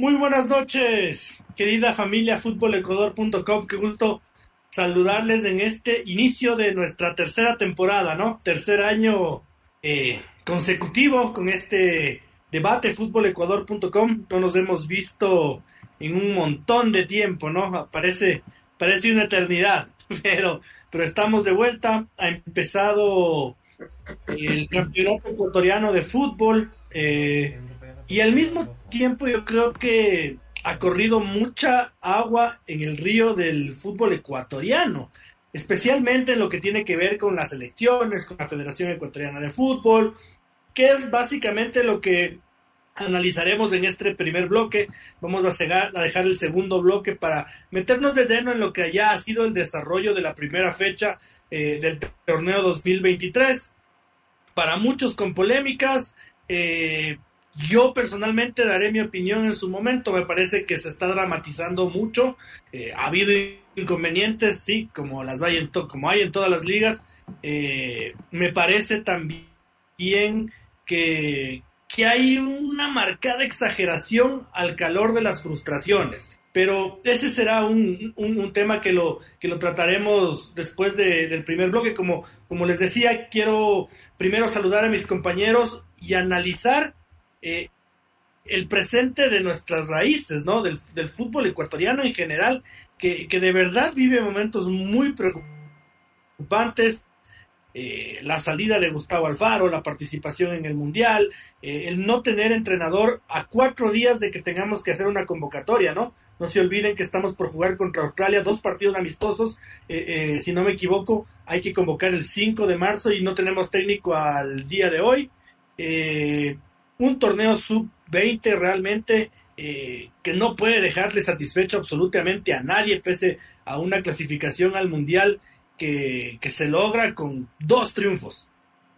Muy buenas noches, querida familia futbolecuador.com. Qué gusto saludarles en este inicio de nuestra tercera temporada, ¿no? Tercer año eh, consecutivo con este debate futbolecuador.com. No nos hemos visto en un montón de tiempo, ¿no? Parece, parece una eternidad, pero, pero estamos de vuelta. Ha empezado el campeonato ecuatoriano de fútbol. Eh, y al mismo tiempo yo creo que ha corrido mucha agua en el río del fútbol ecuatoriano, especialmente en lo que tiene que ver con las elecciones, con la Federación Ecuatoriana de Fútbol, que es básicamente lo que analizaremos en este primer bloque. Vamos a, dejar el segundo bloque para meternos de lleno en lo que ya ha sido el desarrollo de la primera fecha eh, del torneo 2023. Para muchos con polémicas, eh, yo personalmente daré mi opinión en su momento. Me parece que se está dramatizando mucho. Eh, ha habido inconvenientes, sí, como las hay en como hay en todas las ligas. Eh, me parece también que, que hay una marcada exageración al calor de las frustraciones. Pero ese será un, un, tema que lo, que lo trataremos después del primer bloque. Como, como les decía, quiero primero saludar a mis compañeros y analizar eh, el presente de nuestras raíces, ¿no? Del, fútbol ecuatoriano en general, que, de verdad vive momentos muy preocupantes. Eh, la salida de Gustavo Alfaro, la participación en el Mundial, eh, el no tener entrenador a cuatro días de que tengamos que hacer una convocatoria, ¿no? No se olviden que estamos por jugar contra Australia, dos partidos amistosos, si no me equivoco, hay que convocar el 5 de marzo y no tenemos técnico al día de hoy. Eh, un torneo sub-20 realmente eh, que no puede dejarle satisfecho absolutamente a nadie, pese a una clasificación al Mundial que, se logra con dos triunfos,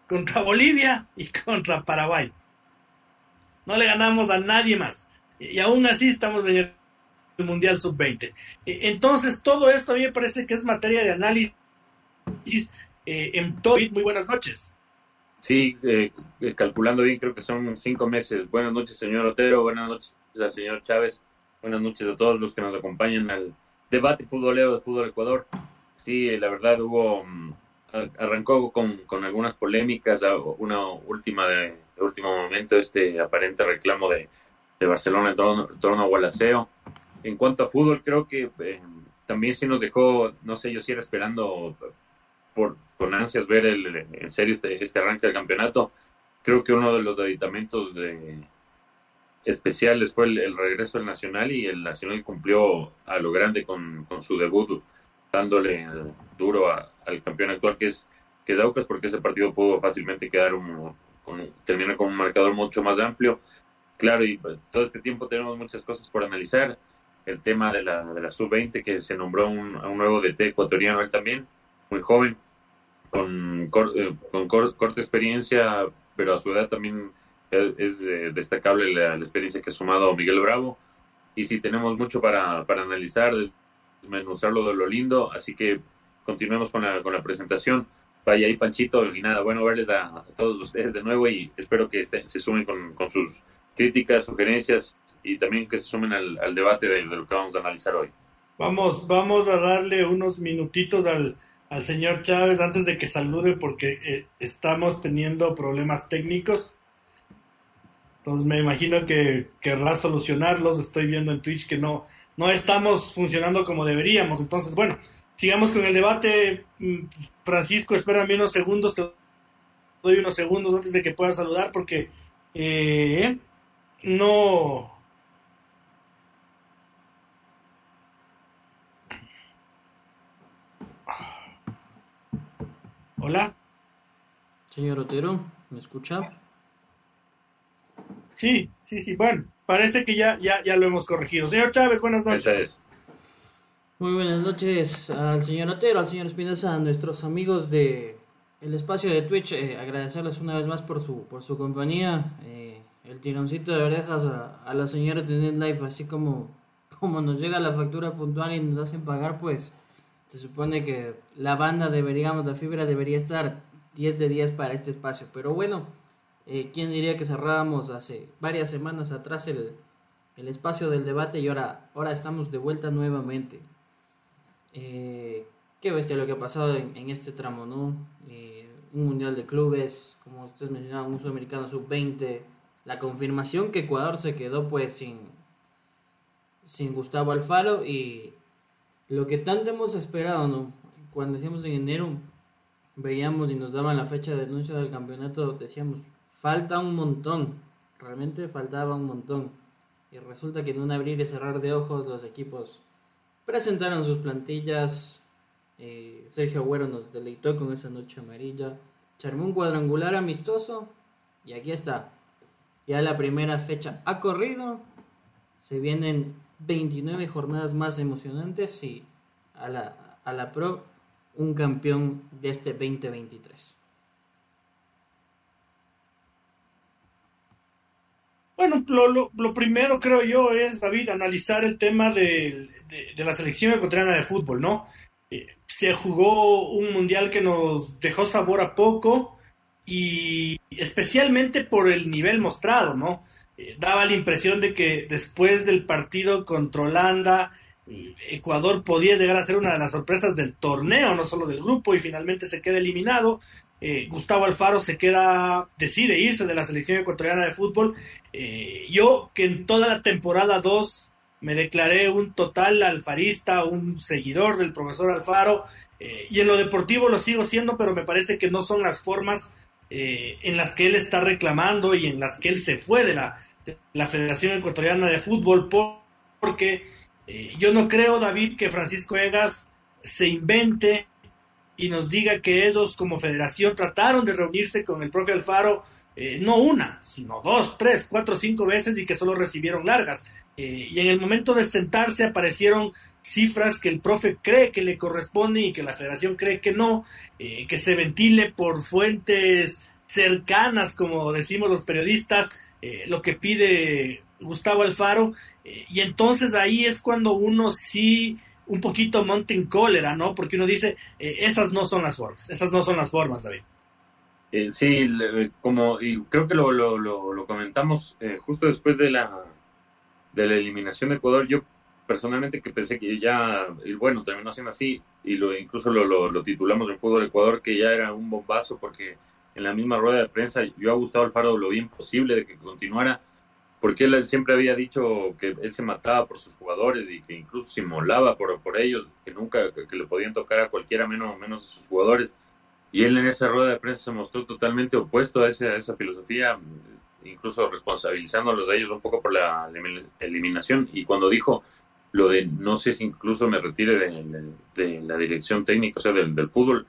contra Bolivia y contra Paraguay. No le ganamos a nadie más. Y aún así estamos en el Mundial Sub-20. E, entonces, todo esto a mí me parece que es materia de análisis eh, en todo. Muy buenas noches. Sí, eh, eh, calculando bien, creo que son cinco meses. Buenas noches, señor Otero. Buenas noches al señor Chávez. Buenas noches a todos los que nos acompañan al debate futbolero de Fútbol Ecuador. Sí, la verdad hubo, mm, arrancó con, con algunas polémicas, una última de, último momento, este aparente reclamo de, de Barcelona en torno, a Gualaceo. En cuanto a fútbol, creo que eh, también sí nos dejó, no sé, yo sí era esperando por, con ansias ver el, en serio este, este arranque del campeonato. Creo que uno de los aditamentos de, especiales fue el, regreso del Nacional y el Nacional cumplió a lo grande con, con su debut, dándole duro al campeón actual que es, que es porque ese partido pudo fácilmente quedar un, con, termina con un marcador mucho más amplio. Claro, y todo este tiempo tenemos muchas cosas por analizar. El tema de la, de la sub-20, que se nombró un, a un nuevo DT ecuatoriano él también, muy joven, con, eh, con corta experiencia, pero a su edad también es, destacable la, experiencia que ha sumado Miguel Bravo. Y sí, tenemos mucho para, para analizar, desmenuzarlo de lo lindo, así que continuemos con la, con la presentación. Vaya ahí, Panchito, y nada, bueno verles a, todos ustedes de nuevo y espero que estén, se sumen con, con, sus críticas, sugerencias y también que se sumen al, al debate de, de, lo que vamos a analizar hoy. Vamos, vamos a darle unos minutitos al, al señor Chávez antes de que salude porque eh, estamos teniendo problemas técnicos. Entonces me imagino que querrá solucionarlos. Estoy viendo en Twitch que no, no estamos funcionando como deberíamos. Entonces, bueno, sigamos con el debate. Mm, Francisco, espérame unos segundos. Te doy unos segundos antes de que pueda saludar porque eh, no, Hola. Señor Otero, ¿me escucha? Sí, sí, sí. Bueno, parece que ya, ya, ya lo hemos corregido. Señor Chávez, buenas noches. Muy buenas noches al señor Otero, al señor Espinosa, a nuestros amigos de el espacio de Twitch. Eh, agradecerles una vez más por su, por su compañía. Eh, el tironcito de orejas a, a las señoras de NetLife, así como, como nos llega la factura puntual y nos hacen pagar, pues se supone que la banda deberíamos, la fibra debería estar 10 de 10 para este espacio. Pero bueno, eh, ¿quién diría que cerrábamos hace varias semanas atrás el, el espacio del debate y ahora, ahora estamos de vuelta nuevamente. Eh, qué bestia lo que ha pasado en, este tramo, ¿no? Eh, un mundial de clubes, como ustedes mencionaban, un sudamericano sub-20, la confirmación que Ecuador se quedó pues sin, sin Gustavo Alfaro y lo que tanto hemos esperado, ¿no? Cuando decíamos en enero, veíamos y nos daban la fecha de anuncio del campeonato, decíamos, falta un montón, realmente faltaba un montón. Y resulta que en un abrir y cerrar de ojos los equipos presentaron sus plantillas. Eh, Sergio Agüero nos deleitó con esa noche amarilla. Se armó un cuadrangular amistoso y aquí está. Ya la primera fecha ha corrido. Se vienen 29 jornadas más emocionantes y a la, a la Pro un campeón de este 2023. Bueno, lo, lo, primero creo yo es, David, analizar el tema de, de, la selección ecuatoriana de fútbol, ¿no? Eh, se jugó un mundial que nos dejó sabor a poco y especialmente por el nivel mostrado, ¿no? Eh, daba la impresión de que después del partido contra Holanda, Ecuador podía llegar a ser una de las sorpresas del torneo, no solo del grupo, y finalmente se queda eliminado. Eh, Gustavo Alfaro se queda, decide irse de la selección ecuatoriana de fútbol. Eh, yo, que en toda la temporada 2 me declaré un total alfarista, un seguidor del profesor Alfaro, eh, y en lo deportivo lo sigo siendo, pero me parece que no son las formas en las que él está reclamando y en las que él se fue de la, la Federación Ecuatoriana de Fútbol, porque eh, yo no creo, David, que Francisco Egas se invente y nos diga que ellos como federación trataron de reunirse con el profe Alfaro, eh, no una, sino dos, tres, cuatro, cinco veces y que solo recibieron largas. Eh, y en el momento de sentarse aparecieron cifras que el profe cree que le corresponden y que la federación cree que no, que se ventile por fuentes cercanas, como decimos los periodistas, lo que pide Gustavo Alfaro, eh, y entonces ahí es cuando uno sí un poquito monta en cólera, ¿no? Porque uno dice, eh, esas no son las formas, esas no son las formas, David. Eh, sí, como, y creo que lo, lo, lo, comentamos justo después de la, de la eliminación de Ecuador, yo personalmente que pensé que ya, y bueno, terminó siendo así, y lo, incluso lo, lo, titulamos en Fútbol Ecuador, que ya era un bombazo, porque en la misma rueda de prensa yo ha gustado Alfaro lo bien posible de que continuara, porque él siempre había dicho que él se mataba por sus jugadores y que incluso se inmolaba por, por ellos, que nunca que, le podían tocar a cualquiera menos, menos a sus jugadores. Y él en esa rueda de prensa se mostró totalmente opuesto a esa, esa filosofía, incluso responsabilizándolos a ellos un poco por la eliminación. Y cuando dijo lo de no sé si incluso me retire de, la dirección técnica, o sea, del, del, fútbol,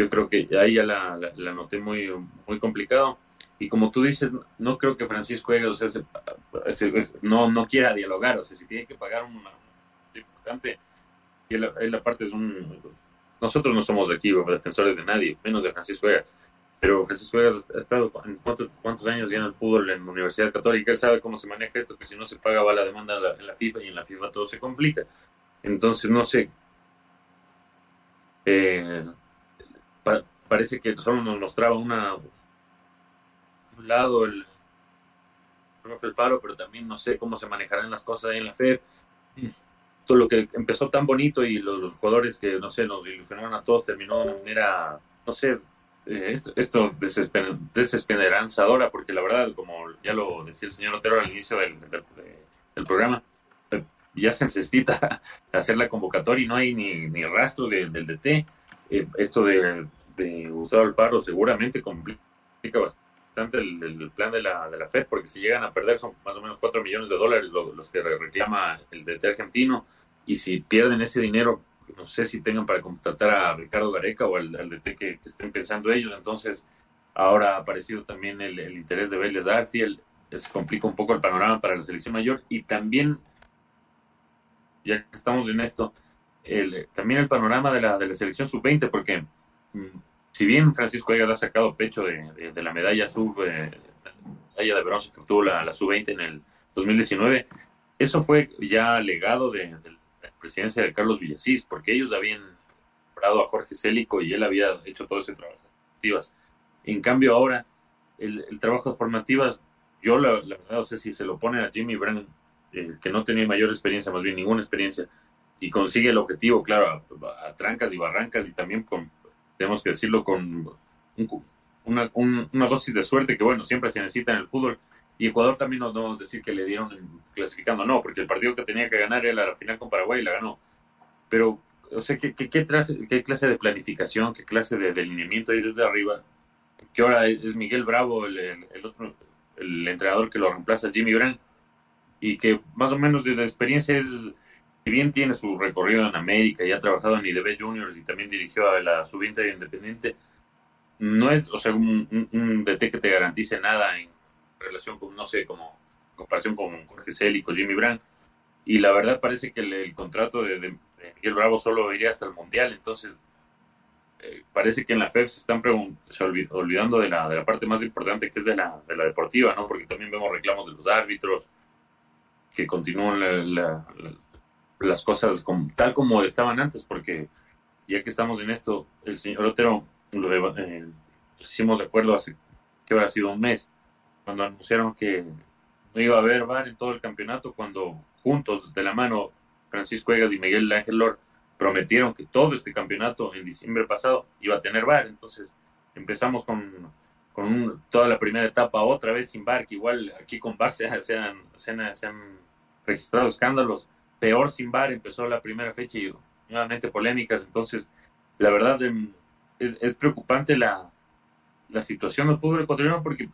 yo creo que ahí ya la, la, la noté muy, muy complicado. Y como tú dices, no creo que Francisco Egas no, no quiera dialogar, o sea, si tiene que pagar un importante, y la parte es un... Nosotros no somos aquí defensores de nadie, menos de Francisco Egas, pero Francisco Egas ha estado cuántos, años ya en el fútbol en la Universidad Católica, él sabe cómo se maneja esto, que si no se paga va la demanda en la, FIFA y en la FIFA todo se complica. Entonces, no sé, eh, parece que solo nos mostraba una lado el profe Faro, pero también no sé cómo se manejarán las cosas ahí en la FED. Todo lo que empezó tan bonito y los, jugadores que, no sé, nos ilusionaron a todos, terminó de manera, no sé, eh, esto, esto desesperanzadora, porque la verdad, como ya lo decía el señor Otero al inicio del, del, programa, eh, ya se necesita hacer la convocatoria y no hay ni, ni rastro del DT. Eh, esto de, de Gustavo Alfaro seguramente complica bastante el, plan de la, de la FED, porque si llegan a perder son más o menos 4 millones de dólares los que reclama el DT argentino, y si pierden ese dinero, no sé si tengan para contratar a Ricardo Gareca o al, DT que, estén pensando ellos, entonces ahora ha aparecido también el, interés de Vélez Arfiel, se complica un poco el panorama para la selección mayor, y también, ya que estamos en esto, el, también el panorama de la, de la selección sub-20, porque mm, si bien Francisco Egas ha sacado pecho de, la medalla sub, eh, medalla de bronce que obtuvo la, sub-20 en el 2019, eso fue ya legado de, la presidencia de Carlos Villasís, porque ellos habían comprado a Jorge Célico y él había hecho todo ese trabajo de formativas. En cambio ahora, el, trabajo de formativas, yo la, verdad no sé si se lo pone a Jimmy Brand eh, que no tenía mayor experiencia, más bien ninguna experiencia, y consigue el objetivo, claro, a, trancas y barrancas, y también con, tenemos que decirlo, con una, una dosis de suerte que, bueno, siempre se necesita en el fútbol. Y Ecuador también nos debemos decir que le dieron clasificando, no, porque el partido que tenía que ganar era la final con Paraguay y la ganó. Pero, o sea, ¿qué, qué clase de planificación, qué clase de delineamiento hay desde arriba? Que ahora es Miguel Bravo el, el, otro, el entrenador que lo reemplaza, Jimmy Brand, y que más o menos desde la experiencia es, si bien tiene su recorrido en América y ha trabajado en IDB Juniors y también dirigió a la sub-20 Independiente, no es, o sea, un, un, DT que te garantice nada en relación con, no sé, como comparación con Jorge Célico, Jimmy Brand. Y la verdad parece que el, contrato de, Miguel Bravo solo iría hasta el Mundial, entonces eh, parece que en la FEF se están olvidando de la, de la parte más importante que es de la, de la deportiva, ¿no? Porque también vemos reclamos de los árbitros, que continúan las cosas tal como estaban antes, porque ya que estamos en esto, el señor Otero lo eh, hicimos de acuerdo hace que habrá sido un mes, cuando anunciaron que no iba a haber VAR en todo el campeonato, cuando juntos, de la mano, Francisco Egas y Miguel Ángel Lor prometieron que todo este campeonato en diciembre pasado iba a tener VAR. Entonces empezamos con, con toda la primera etapa otra vez sin VAR, que igual aquí con VAR se, han, se, han, registrado escándalos. Peor sin VAR empezó la primera fecha y nuevamente polémicas. Entonces, la verdad, em, es, preocupante la, la situación del fútbol ecuatoriano porque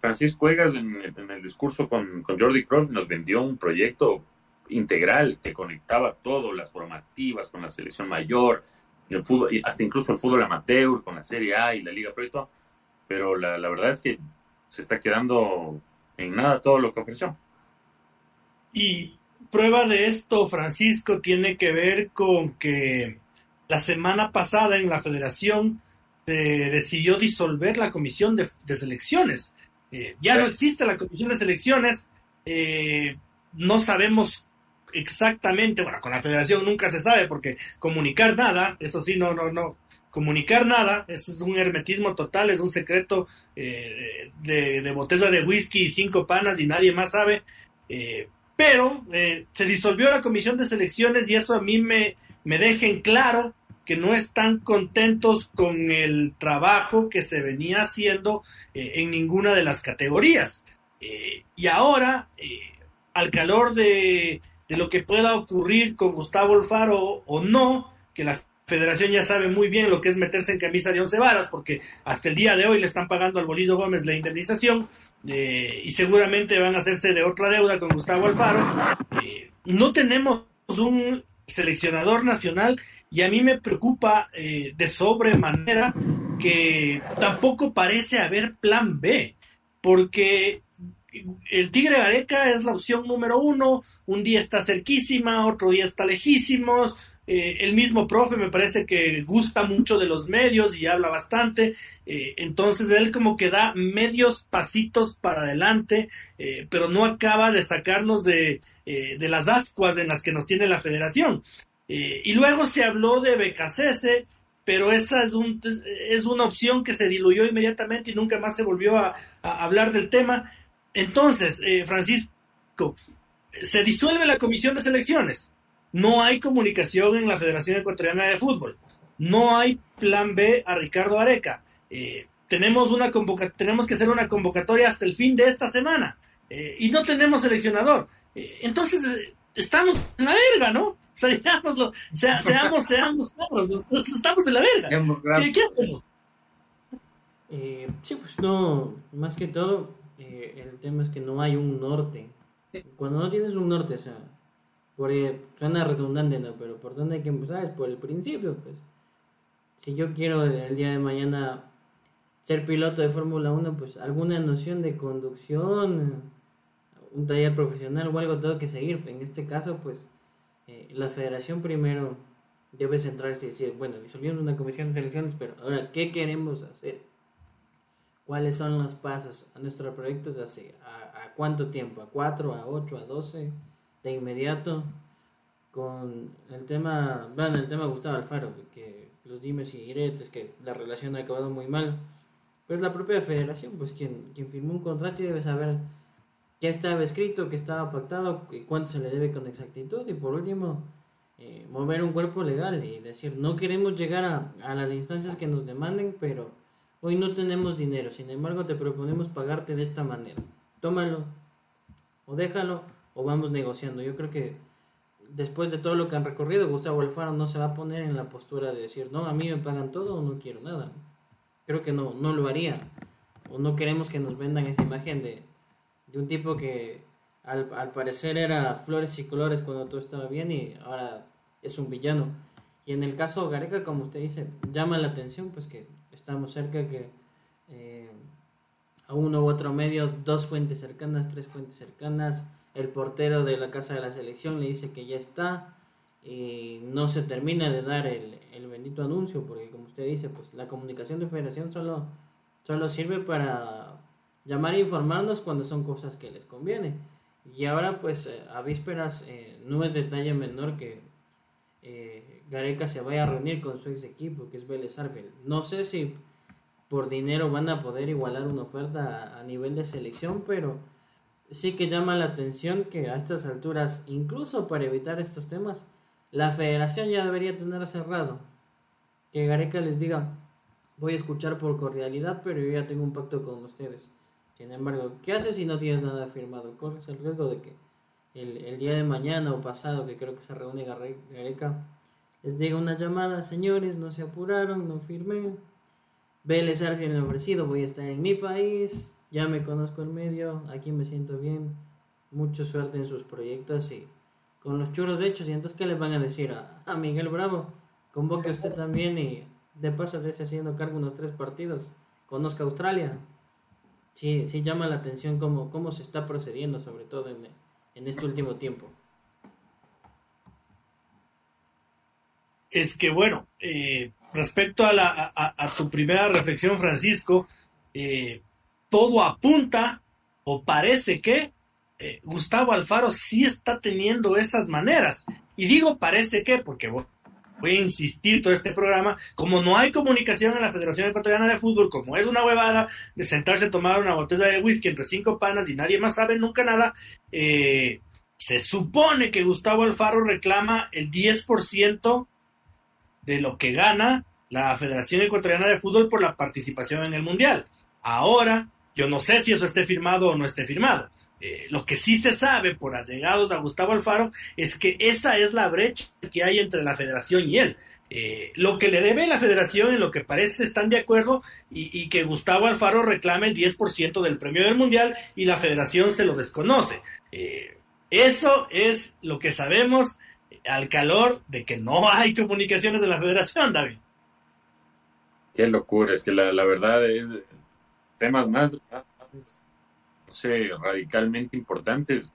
Francisco Egas en, el discurso con, Jordi Cruyff nos vendió un proyecto integral que conectaba todo, las formativas con la selección mayor, el fútbol, hasta incluso el fútbol amateur con la Serie A y la Liga Pro pero la, la verdad es que se está quedando en nada todo lo que ofreció. Y prueba de esto, Francisco, tiene que ver con que la semana pasada en la federación se decidió disolver la comisión de, selecciones. Eh, ya no existe la comisión de selecciones, eh, no sabemos exactamente, bueno, con la federación nunca se sabe porque comunicar nada, eso sí, no, no, no, comunicar nada, eso es un hermetismo total, es un secreto eh, de, de, botella de whisky y cinco panas y nadie más sabe, pero se disolvió la comisión de selecciones y eso a mí me, me deja en claro que no están contentos con el trabajo que se venía haciendo eh, en ninguna de las categorías. Eh, y ahora, eh, al calor de, de, lo que pueda ocurrir con Gustavo Alfaro o no, que la federación ya sabe muy bien lo que es meterse en camisa de once varas, porque hasta el día de hoy le están pagando al Bolillo Gómez la indemnización, y seguramente van a hacerse de otra deuda con Gustavo Alfaro. no tenemos un seleccionador nacional y a mí me preocupa eh, de sobremanera que tampoco parece haber plan B, porque el Tigre Gareca es la opción número uno, un día está cerquísima, otro día está lejísimos, eh, el mismo profe me parece que gusta mucho de los medios y habla bastante, eh, entonces él como que da medios pasitos para adelante, pero no acaba de sacarnos de, de las ascuas en las que nos tiene la federación. Eh, y luego se habló de Becasese, pero esa es, un, es una opción que se diluyó inmediatamente y nunca más se volvió a, hablar del tema. Entonces, eh, Francisco, se disuelve la comisión de selecciones. No hay comunicación en la Federación Ecuatoriana de Fútbol. No hay plan B a Ricardo Areca. Eh, tenemos, una tenemos que hacer una convocatoria hasta el fin de esta semana. y no tenemos seleccionador. entonces, estamos en la verga, ¿no? O sea, digámoslo, seamos, seamos estamos en la verga. ¿Qué, hacemos? Eh, sí, pues no, más que todo, eh, el tema es que no hay un norte. Cuando no tienes un norte, o sea, por, suena redundante, ¿no? Pero por dónde hay que empezar es por el principio, pues. Si yo quiero el día de mañana ser piloto de Fórmula 1, pues alguna noción de conducción, un taller profesional o algo tengo que seguir. En este caso, pues eh, la federación primero debe centrarse y decir, bueno, disolvimos una comisión de selecciones, pero ahora, ¿qué queremos hacer? ¿Cuáles son los pasos a nuestro proyecto? Hace, a, ¿A cuánto tiempo? ¿A 4, a 8, a 12? De inmediato, con el tema, bueno, el tema Gustavo Alfaro, que los dimes y diretes, que la relación ha acabado muy mal, pero es la propia federación, pues quien, quien firmó un contrato y debe saber qué estaba escrito, qué estaba pactado, cuánto se le debe con exactitud y por último eh, mover un cuerpo legal y decir no queremos llegar a, a las instancias que nos demanden, pero hoy no tenemos dinero, sin embargo te proponemos pagarte de esta manera. Tómalo o déjalo o vamos negociando. Yo creo que después de todo lo que han recorrido, Gustavo Alfaro no se va a poner en la postura de decir, no, a mí me pagan todo o no quiero nada. Creo que no, no lo haría. O no queremos que nos vendan esa imagen de, de un tipo que al, al, parecer era flores y colores cuando todo estaba bien y ahora es un villano. Y en el caso Gareca, como usted dice, llama la atención, pues que estamos cerca que eh, a uno u otro medio, dos fuentes cercanas, tres fuentes cercanas, el portero de la casa de la selección le dice que ya está y no se termina de dar el, el bendito anuncio porque como usted dice pues la comunicación de federación solo, solo sirve para llamar e informarnos cuando son cosas que les conviene. Y ahora pues eh, a vísperas eh, no es detalle menor que eh, Gareca se vaya a reunir con su ex equipo que es Vélez Arfield no sé si por dinero van a poder igualar una oferta a, a nivel de selección pero sí que llama la atención que a estas alturas, incluso para evitar estos temas, la federación ya debería tener cerrado. Que Gareca les diga, voy a escuchar por cordialidad, pero yo ya tengo un pacto con ustedes. Sin embargo, ¿qué haces si no tienes nada firmado? Corres el riesgo de que el, día de mañana o pasado, que creo que se reúne Gareca, les diga una llamada, señores, no se apuraron, no firmé. Vélez me ha ofrecido, voy a estar en mi país, ya me conozco el medio, aquí me siento bien, mucha suerte en sus proyectos y con los churros hechos. Y entonces, ¿qué le van a decir a, a Miguel Bravo? Convoque usted también y de paso de ese haciendo cargo unos tres partidos, conozca Australia. Sí, sí llama la atención cómo, cómo se está procediendo, sobre todo en, en este último tiempo. Es que bueno, eh, respecto a, la, a, a, tu primera reflexión, Francisco, eh, todo apunta o parece que eh, Gustavo Alfaro sí está teniendo esas maneras. Y digo parece que porque voy, a insistir todo este programa, como no hay comunicación en la Federación Ecuatoriana de Fútbol, como es una huevada de sentarse a tomar una botella de whisky entre cinco panas y nadie más sabe nunca nada, eh, se supone que Gustavo Alfaro reclama el 10% de lo que gana la Federación Ecuatoriana de Fútbol por la participación en el Mundial. Ahora, yo no sé si eso esté firmado o no esté firmado. Eh, lo que sí se sabe por allegados a Gustavo Alfaro es que esa es la brecha que hay entre la federación y él. Eh, lo que le debe la federación en lo que parece están de acuerdo y, que Gustavo Alfaro reclame el 10% del premio del mundial y la federación se lo desconoce. Eh, eso es lo que sabemos al calor de que no hay comunicaciones de la federación, David. Qué locura, es que la, la verdad es temas más, no sé, radicalmente importantes,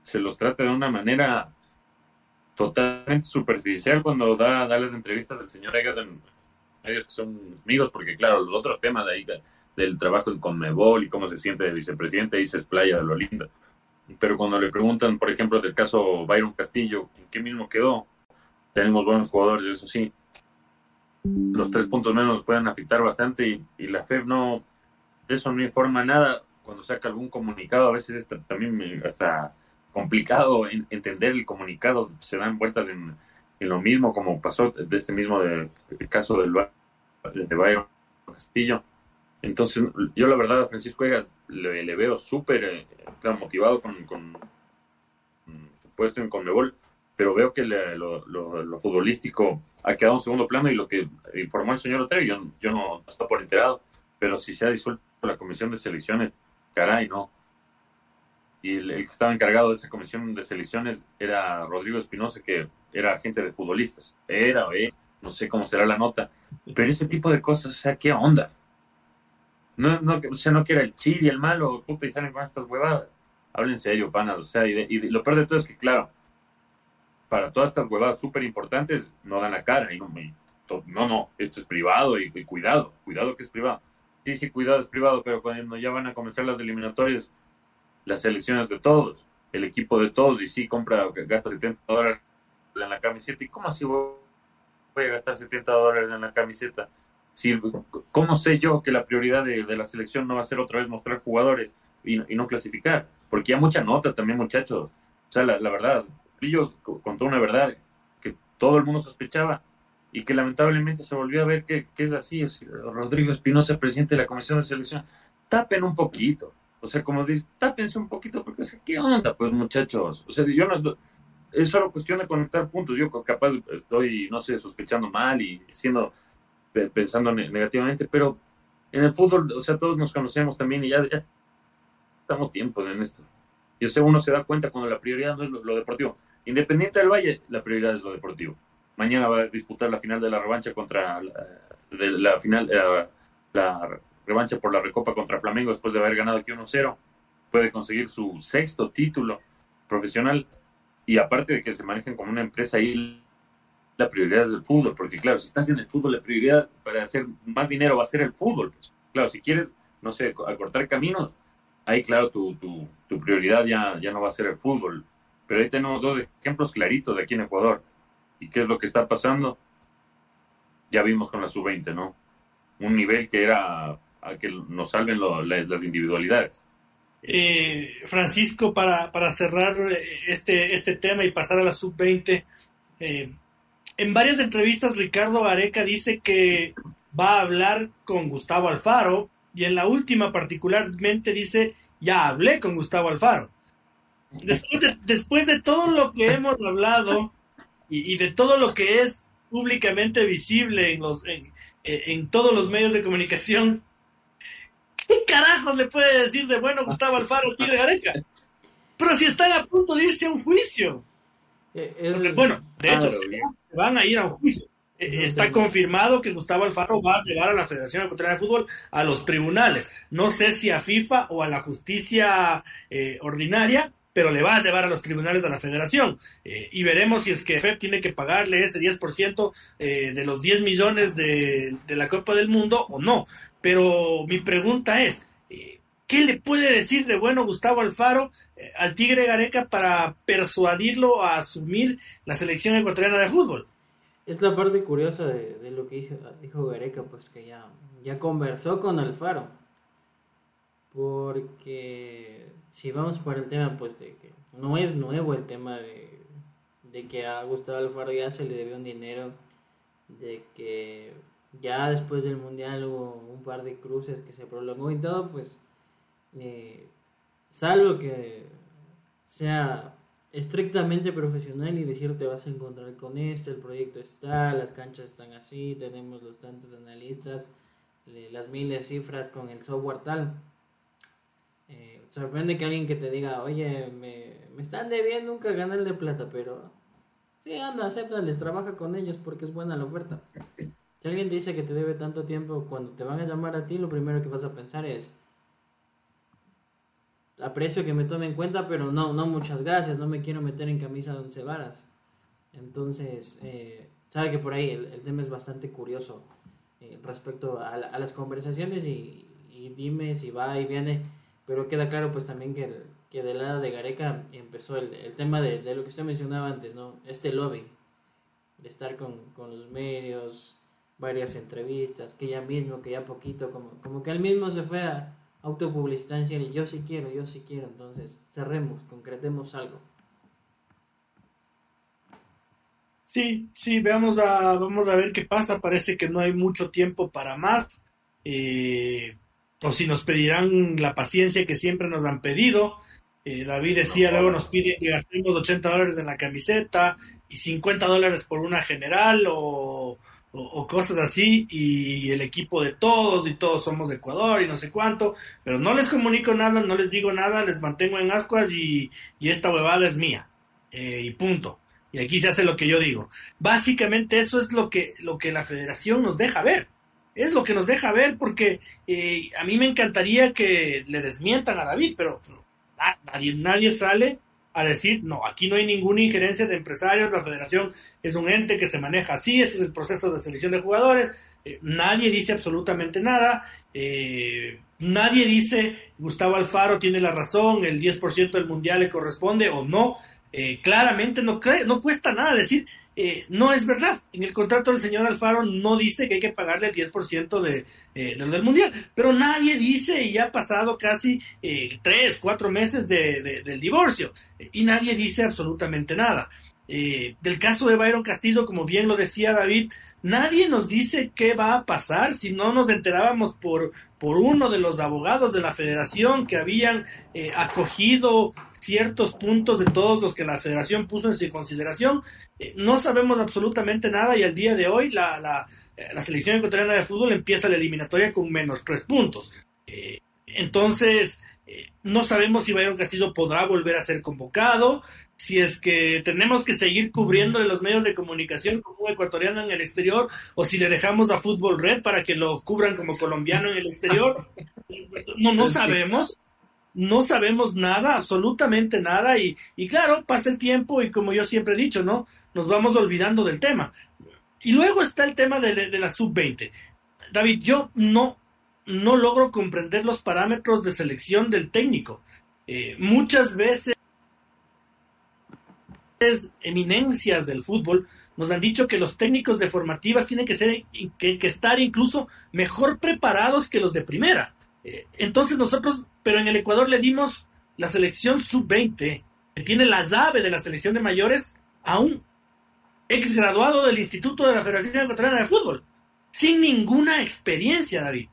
se los trata de una manera totalmente superficial cuando da, da las entrevistas del señor Egas en medios que son amigos, porque claro, los otros temas de ahí, del trabajo en Conmebol y cómo se siente de vicepresidente, dice es playa de lo lindo. Pero cuando le preguntan, por ejemplo, del caso Byron Castillo, ¿en qué mismo quedó? Tenemos buenos jugadores, eso sí. Los tres puntos menos pueden afectar bastante y, y la FEB no, eso no informa nada. Cuando saca algún comunicado, a veces es también hasta complicado entender el comunicado. Se dan vueltas en, en lo mismo, como pasó de este mismo de, caso del, de Byron Castillo. Entonces, yo la verdad a Francisco Egas le, veo súper eh, motivado con, su puesto en Conmebol, pero veo que le, lo, futbolístico ha quedado en segundo plano y lo que informó el señor Otero, yo, yo no, no estoy por enterado, pero si se ha disuelto la comisión de selecciones, caray, no. Y el, que estaba encargado de esa comisión de selecciones era Rodrigo Espinosa, que era agente de futbolistas. Era es, no sé cómo será la nota. Pero ese tipo de cosas, o sea, ¿qué onda? No, no, o sea, no que era el chile el malo, puta, y salen con estas huevadas. Hablen en serio, panas, o sea, y, de, y lo peor de todo es que, claro, para todas estas huevadas súper importantes, no dan la cara. Y no, no, no, esto es privado y cuidado, cuidado que es privado sí, sí, cuidado, es privado, pero cuando ya van a comenzar las eliminatorias, las selecciones de todos, el equipo de todos, y sí, compra, gasta 70 dólares en la camiseta. ¿Y cómo así voy a gastar 70 dólares en la camiseta? Si, ¿Cómo sé yo que la prioridad de, de, la selección no va a ser otra vez mostrar jugadores y, y no clasificar? porque ya mucha nota también, muchachos. O sea, la, verdad, Pillo contó una verdad que todo el mundo sospechaba y que lamentablemente se volvió a ver que, es así. Rodrigo Espinosa, presidente de la Comisión de Selección, tapen un poquito. O sea, como dice, tápense un poquito, porque es ¿qué onda, pues, muchachos? O sea, yo no, es solo cuestión de conectar puntos. Yo capaz estoy, no sé, sospechando mal y siendo, pensando negativamente, pero en el fútbol, o sea, todos nos conocemos también y ya, estamos tiempo en esto. Y o sea, uno se da cuenta cuando la prioridad no es lo, deportivo. Independiente del Valle, la prioridad es lo deportivo. Mañana va a disputar la final de la revancha contra la, final, eh, la revancha por la Recopa contra Flamengo después de haber ganado aquí 1-0. Puede conseguir su sexto título profesional y aparte de que se manejen como una empresa ahí, la prioridad es el fútbol, porque claro, si estás en el fútbol, la prioridad para hacer más dinero va a ser el fútbol. Pues. Claro, si quieres, no sé, acortar caminos, ahí claro, tu, tu, tu prioridad ya, ya no va a ser el fútbol. Pero ahí tenemos dos ejemplos claritos de aquí en Ecuador. ¿Y qué es lo que está pasando? Ya vimos con la sub-20, ¿no? Un nivel que era a que nos salven las individualidades. Eh, Francisco, para, para, cerrar eh, este, este tema y pasar a la sub-20, eh, en varias entrevistas Ricardo Gareca dice que va a hablar con Gustavo Alfaro y en la última particularmente dice, ya hablé con Gustavo Alfaro. Después de, después de todo lo que hemos hablado y, de todo lo que es públicamente visible en, los, en, en todos los medios de comunicación, ¿Qué carajos le puede decir de bueno Gustavo Alfaro Tigre Gareca? Pero si están a punto de irse a un juicio. Eh, bueno, de hecho, van a ir a un juicio. Eh, está confirmado que Gustavo Alfaro va a llevar a la Federación Ecuatoriana de Fútbol a los tribunales. No sé si a FIFA o a la justicia eh, ordinaria, pero le va a llevar a los tribunales de la federación. y veremos si es que FEP tiene que pagarle ese 10% de los 10 millones de, de, la Copa del Mundo o no. Pero mi pregunta es, eh, ¿qué le puede decir de bueno Gustavo Alfaro eh, al Tigre Gareca para persuadirlo a asumir la selección ecuatoriana de fútbol? Es la parte curiosa de, lo que dijo, Gareca, pues que ya, ya conversó con Alfaro. Porque si vamos por el tema, pues de que no es nuevo el tema de, de que a Gustavo Alfaro ya se le debió un dinero, de que ya después del mundial hubo un par de cruces que se prolongó y todo, pues eh, salvo que sea estrictamente profesional y decirte vas a encontrar con esto, el proyecto está, las canchas están así, tenemos los tantos analistas, las miles de cifras con el software tal. Sorprende que alguien que te diga, oye, me, me están debiendo un canal de plata, pero sí, anda, acéptales, trabaja con ellos porque es buena la oferta. Si alguien dice que te debe tanto tiempo, cuando te van a llamar a ti, lo primero que vas a pensar es, aprecio que me tome en cuenta, pero no, no muchas gracias, no me quiero meter en camisa de once varas. Entonces, eh, sabe que por ahí el, tema es bastante curioso eh, respecto a, las conversaciones y, dime si va y viene, pero queda claro pues también que, que del lado de Gareca empezó el, tema de, lo que usted mencionaba antes, ¿no? Este lobby, de estar con, con los medios, varias entrevistas, que ya mismo, que ya poquito, como, como que él mismo se fue a autopublicitar y yo sí quiero, yo sí quiero, entonces cerremos, concretemos algo. Sí, sí, veamos a, vamos a ver qué pasa, parece que no hay mucho tiempo para más, eh, o si nos pedirán la paciencia que siempre nos han pedido. Eh, David decía, luego nos piden que gastemos 80 dólares en la camiseta y 50 dólares por una general o o, cosas así y el equipo de todos y todos somos de Ecuador y no sé cuánto, pero no les comunico nada, no les digo nada, les mantengo en ascuas y, esta huevada es mía eh, y punto. Y aquí se hace lo que yo digo. Básicamente eso es lo que, lo que la federación nos deja ver. Es lo que nos deja ver porque eh, a mí me encantaría que le desmientan a David, pero nadie, nadie sale a decir, no, aquí no hay ninguna injerencia de empresarios, la federación es un ente que se maneja así, este es el proceso de selección de jugadores, eh, nadie dice absolutamente nada, eh, nadie dice Gustavo Alfaro tiene la razón, el 10% del mundial le corresponde o no, claramente no, no cuesta nada decir, eh, no es verdad. En el contrato del señor Alfaro no dice que hay que pagarle el 10% de, eh, del Mundial, pero nadie dice, y ya ha pasado casi eh, tres, cuatro meses de, del divorcio, y nadie dice absolutamente nada. del caso de Byron Castillo, como bien lo decía David, nadie nos dice qué va a pasar si no nos enterábamos por, por uno de los abogados de la federación que habían acogido ciertos puntos de todos los que la federación puso en su consideración. Eh, no sabemos absolutamente nada y al día de hoy la, la, eh, la selección ecuatoriana de fútbol empieza la eliminatoria con menos tres puntos. Eh, entonces, no sabemos si Bayron Castillo podrá volver a ser convocado, si es que tenemos que seguir cubriendo en los medios de comunicación como ecuatoriano en el exterior o si le dejamos a Fútbol Red para que lo cubran como colombiano en el exterior. No, no sabemos no sabemos nada, absolutamente nada, y, claro, pasa el tiempo y como yo siempre he dicho, ¿no? Nos vamos olvidando del tema. Y luego está el tema de, la sub-20. David, yo no, no logro comprender los parámetros de selección del técnico. Eh, muchas veces eminencias del fútbol nos han dicho que los técnicos de formativas tienen que ser que estar incluso mejor preparados que los de primera. Eh, entonces nosotros, pero en el Ecuador le dimos la selección sub-20, que tiene la llave de la selección de mayores, a un ex graduado del Instituto de la Federación Ecuatoriana de Fútbol, sin ninguna experiencia, David.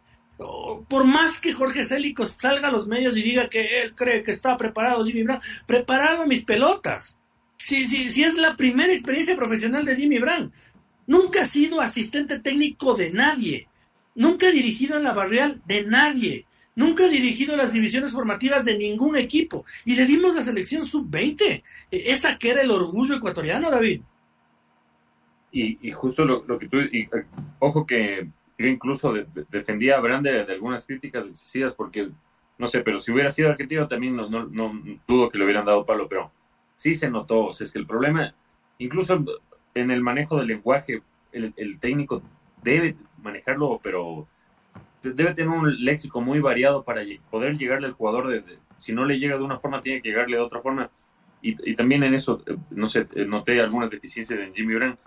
Por más que Jorge Célico salga a los medios y diga que él cree que está preparado Jimmy Brown, preparado mis pelotas. Si, si, si es la primera experiencia profesional de Jimmy Brown, nunca ha sido asistente técnico de nadie Nunca ha dirigido en la barrial de nadie. Nunca ha dirigido las divisiones formativas de ningún equipo. Y le dimos la selección sub-20. E, esa que era el orgullo ecuatoriano, David. Y, justo lo, que tú... Y, eh, ojo que yo incluso defendía a Brande de, algunas críticas excesivas porque, no sé, pero si hubiera sido argentino también no, no, no, dudo que le hubieran dado palo, pero sí se notó. O sea, es que el problema, incluso en el manejo del lenguaje, el, el técnico debe manejarlo, pero debe tener un léxico muy variado para poder llegarle al jugador. De, si no le llega de una forma, tiene que llegarle de otra forma. Y, también en eso, eh, no sé, eh, noté algunas deficiencias en Jimmy Brand.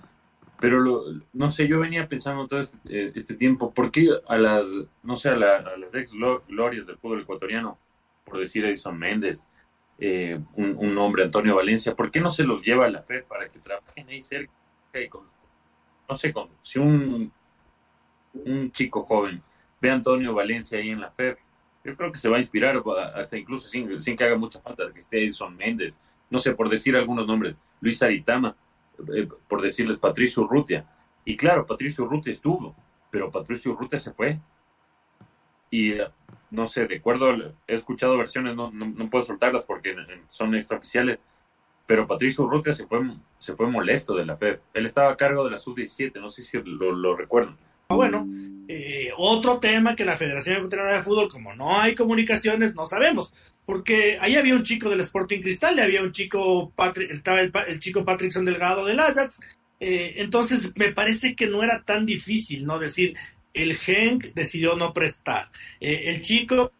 Pero no sé, yo venía pensando todo este, eh, este, tiempo, ¿por qué a las, no sé, a, las ex glorias del fútbol ecuatoriano, por decir Edison Méndez, un, un, hombre, Antonio Valencia, ¿por qué no se los lleva a la FED para que trabajen ahí cerca con, no sé, con, si un un chico joven ve a Antonio Valencia ahí en la FEB, yo creo que se va a inspirar, hasta incluso sin, que haga mucha falta, que esté Edson Méndez, no sé, por decir algunos nombres, Luis Aritama, eh, por decirles Patricio Urrutia. Y claro, Patricio Urrutia estuvo, pero Patricio Urrutia se fue. Y no sé, de acuerdo, he escuchado versiones, no, no, puedo soltarlas porque son extraoficiales, pero Patricio Urrutia se fue, se fue molesto de la FEB. Él estaba a cargo de la sub-17, no sé si lo, lo recuerdan. Ah, bueno, eh, otro tema que la Federación Ecuatoriana de Fútbol, como no hay comunicaciones, no sabemos. Porque ahí había un chico del Sporting Cristal, y había un chico, estaba el, chico Patrickson Delgado del Ajax. Eh, entonces, me parece que no era tan difícil, ¿no? Decir, el Genk decidió no prestar. Eh, el chico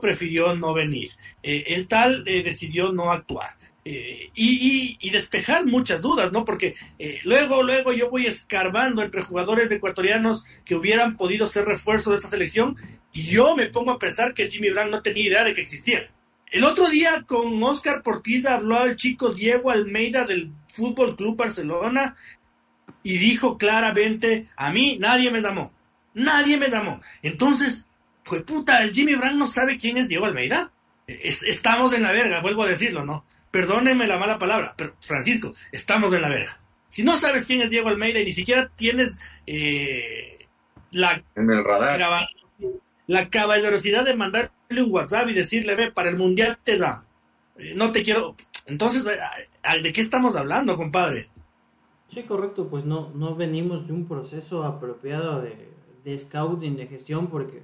prefirió no venir. el tal decidió no actuar. Y, despejar muchas dudas, ¿no? Porque eh, luego, luego yo voy escarbando entre jugadores ecuatorianos que hubieran podido ser refuerzo de esta selección y yo me pongo a pensar que Jimmy Brown no tenía idea de que existía. El otro día con Oscar Portiza habló el chico Diego Almeida del Fútbol Club Barcelona y dijo claramente, a mí nadie me llamó, nadie me llamó. Entonces, pues puta, el Jimmy Brown no sabe quién es Diego Almeida. estamos en la verga, vuelvo a decirlo, ¿no? Perdónenme la mala palabra, pero Francisco, estamos en la verga. Si no sabes quién es Diego Almeida y ni siquiera tienes eh, la, en el radar. la caballerosidad de mandarle un WhatsApp y decirle, ve, para el Mundial te da. Eh, no te quiero... Entonces, ¿de qué estamos hablando, compadre? Sí, correcto, pues no, no venimos de un proceso apropiado de, de scouting, de gestión, porque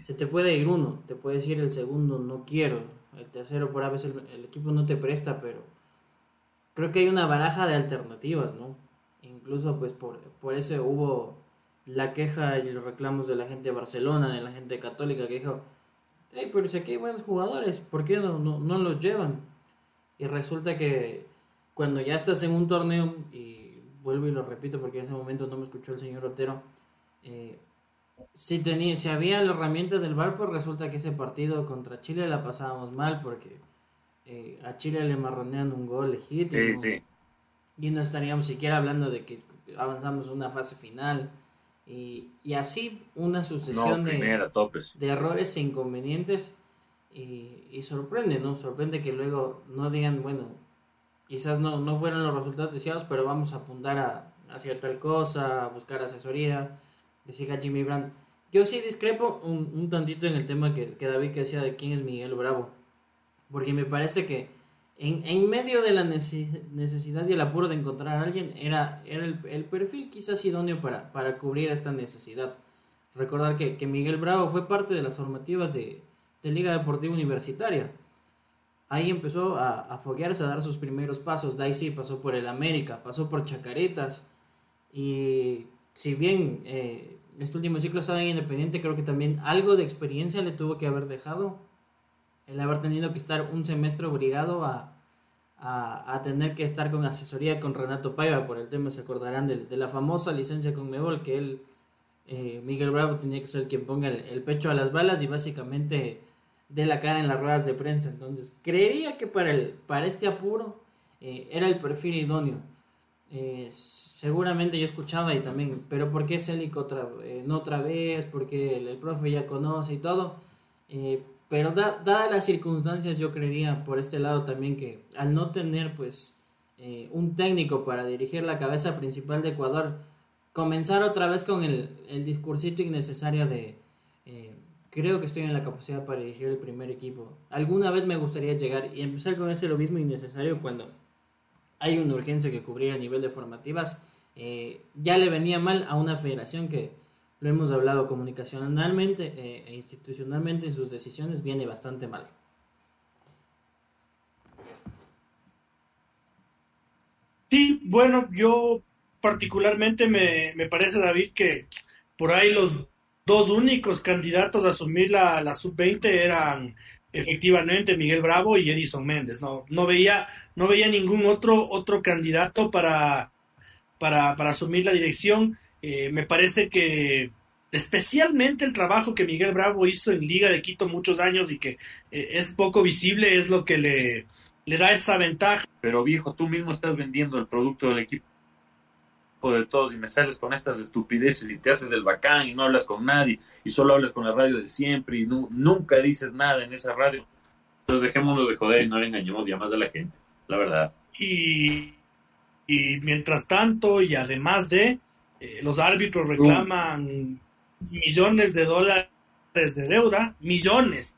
se te puede ir uno, te puede decir el segundo, no quiero, el tercero por a veces el, equipo no te presta, pero creo que hay una baraja de alternativas, ¿no? Incluso pues por, por eso hubo la queja y los reclamos de la gente de Barcelona, de la gente católica que dijo, hey, pero si aquí hay buenos jugadores, ¿por qué no, no, no los llevan? Y resulta que cuando ya estás en un torneo, y vuelvo y lo repito porque en ese momento no me escuchó el señor Otero, eh, si, tenía, si había la herramienta del VAR, pues resulta que ese partido contra Chile la pasábamos mal porque eh, a Chile le marronean un gol legítimo. Y no estaríamos siquiera hablando de que avanzamos una fase final. Y, así una sucesión de, de, errores e inconvenientes. Y, y, sorprende, ¿no? Sorprende que luego no digan, bueno, quizás no, no fueron los resultados deseados, pero vamos a apuntar a, hacia tal cosa, a buscar asesoría que Jimmy Brandt. Yo sí discrepo un, un tantito en el tema que, que, David decía de quién es Miguel Bravo. Porque me parece que en, en medio de la necesidad y el apuro de encontrar a alguien, era, era el, el, perfil quizás idóneo para, para cubrir esta necesidad. Recordar que, que Miguel Bravo fue parte de las formativas de, de Liga Deportiva Universitaria. Ahí empezó a, a foguearse, a dar sus primeros pasos. De ahí sí pasó por el América, pasó por Chacaretas. Y si bien eh, este último ciclo estaba en Independiente, creo que también algo de experiencia le tuvo que haber dejado. El haber tenido que estar un semestre obligado a, a, tener que estar con asesoría con Renato Paiva por el tema, se acordarán de, la famosa licencia con Mebol, que él, eh, Miguel Bravo, tenía que ser quien ponga el, pecho a las balas y básicamente de la cara en las ruedas de prensa. Entonces, creería que para, el, para este apuro eh, era el perfil idóneo. Eh, seguramente yo escuchaba y también, pero ¿por qué Célico otra, eh, no otra vez? Porque el, profe ya conoce y todo. Eh, pero dadas las circunstancias, yo creería por este lado también que al no tener pues un técnico para dirigir la cabeza principal de Ecuador, comenzar otra vez con el, el discursito innecesario de creo que estoy en la capacidad para dirigir el primer equipo. Alguna vez me gustaría llegar y empezar con ese lo mismo innecesario cuando hay una urgencia que cubrir a nivel de formativas. Eh, ya le venía mal a una federación que lo hemos hablado comunicacionalmente eh, e institucionalmente en sus decisiones viene bastante mal. Sí, bueno, yo particularmente me, me parece, David, que por ahí los dos únicos candidatos a asumir la, la sub-20 eran efectivamente Miguel Bravo y Edison Méndez. No, no veía, no veía ningún otro, otro candidato para, para, para asumir la dirección. Eh, me parece que especialmente el trabajo que Miguel Bravo hizo en Liga de Quito muchos años y que eh, es poco visible es lo que le, le da esa ventaja. Pero viejo, tú mismo estás vendiendo el producto del equipo de todos y me sales con estas estupideces y te haces del bacán y no hablas con nadie y solo hablas con la radio de siempre y nunca dices nada en esa radio. Entonces dejémonos de joder y no le engañemos ya más a la gente, la verdad. Y, y mientras tanto, y además de, eh, los árbitros reclaman millones de dólares de deuda, millones,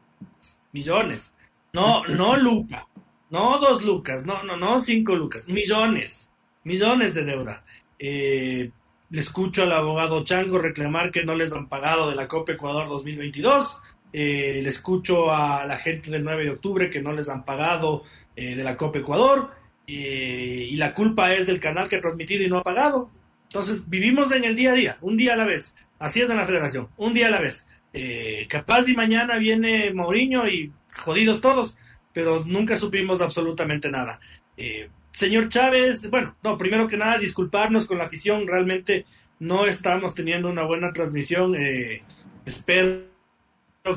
millones. No, no lucas, no dos lucas, no, no, no cinco lucas, millones, millones de deuda. Eh, le escucho al abogado Chango reclamar que no les han pagado de la Copa Ecuador 2022. Eh, le escucho a la gente del 9 de octubre que no les han pagado eh, de la Copa Ecuador. y la culpa es del canal que ha transmitido y no ha pagado. Entonces vivimos en el día a día, un día a la vez. Así es en la federación, un día a la vez. capaz y mañana viene Mourinho y jodidos todos, pero nunca supimos absolutamente nada. Señor Chávez, bueno, no, primero que nada, disculparnos con la afición, realmente no estamos teniendo una buena transmisión. Eh, espero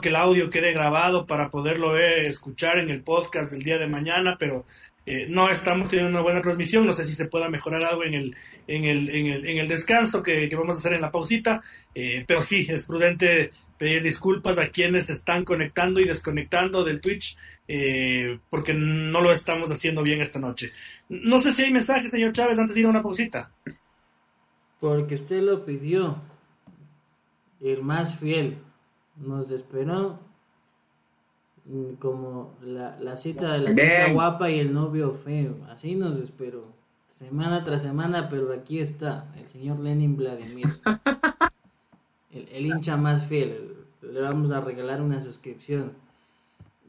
que el audio quede grabado para poderlo escuchar en el podcast del día de mañana, pero eh, no estamos teniendo una buena transmisión. No sé si se pueda mejorar algo en el, en el, en el, en el descanso que, vamos a hacer en la pausita, eh, pero sí, es prudente pedir disculpas a quienes están conectando y desconectando del Twitch eh, porque no lo estamos haciendo bien esta noche. No sé si hay mensajes, señor Chávez, antes de ir a una pausita. Porque usted lo pidió. El más fiel nos esperó mm, como la, la cita de la chica guapa y el novio feo. Así nos esperó. Semana tras semana, pero aquí está el señor Lenin Vladimir. el, hincha más fiel. Le vamos a regalar una suscripción.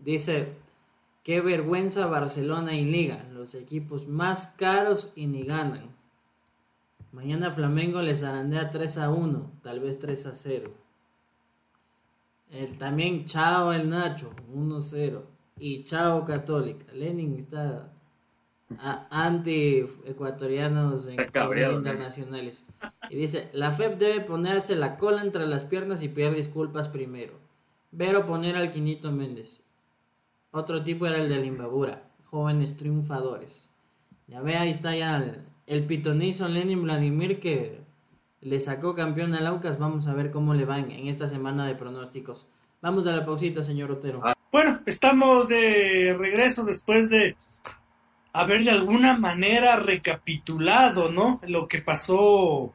Dice, qué vergüenza Barcelona y Liga, los equipos más caros y ni ganan. Mañana Flamengo les arandea 3 a 1, tal vez 3 a 0. El, también chao el Nacho, 1 0. Y chao Católica. Lenin está anti-ecuatorianos en internacionales. Y dice, la FEP debe ponerse la cola entre las piernas y pedir disculpas primero. Pero poner al Quinito Méndez. Otro tipo era el de Limbabura. Jóvenes triunfadores. Ya ve, ahí está ya el, el pitonizo Lenin Vladimir que le sacó campeón al Aucas. Vamos a ver cómo le van en esta semana de pronósticos. Vamos a la pausita, señor Otero. Ah, bueno, estamos de regreso después de haber de alguna manera recapitulado, ¿no? Lo que pasó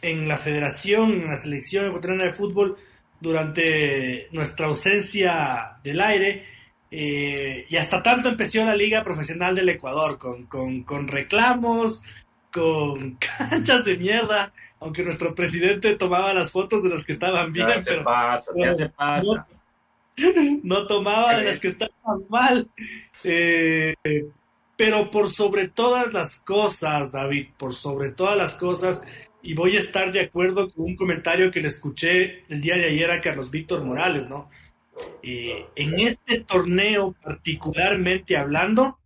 en la federación, en la selección ecuatoriana de fútbol durante nuestra ausencia del aire. Eh, y hasta tanto empezó la Liga Profesional del Ecuador, con, con, con reclamos, con canchas de mierda, aunque nuestro presidente tomaba las fotos de los que estaban bien, ya se pasa, ya se pasa. No, tomaba de las que estaban mal. Eh, pero por sobre todas las cosas, David, por sobre todas las cosas, y voy a estar de acuerdo con un comentario que le escuché el día de ayer a Carlos Víctor Morales, ¿no? En este torneo particularmente hablando,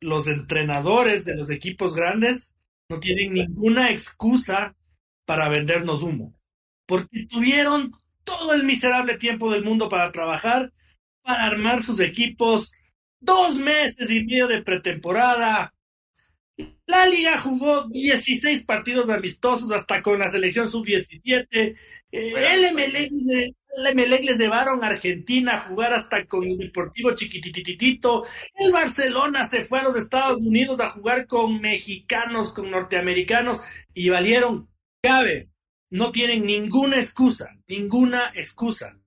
los entrenadores de los equipos grandes no tienen ninguna excusa para vendernos humo, porque tuvieron todo el miserable tiempo del mundo para trabajar, para armar sus equipos, dos meses y medio de pretemporada. La liga jugó 16 partidos amistosos hasta con la selección sub-17. Eh, el MLE les llevaron a Argentina a jugar hasta con el Deportivo Chiquitititito. El Barcelona se fue a los Estados Unidos a jugar con mexicanos, con norteamericanos y valieron cabe. No tienen ninguna excusa, ninguna excusa,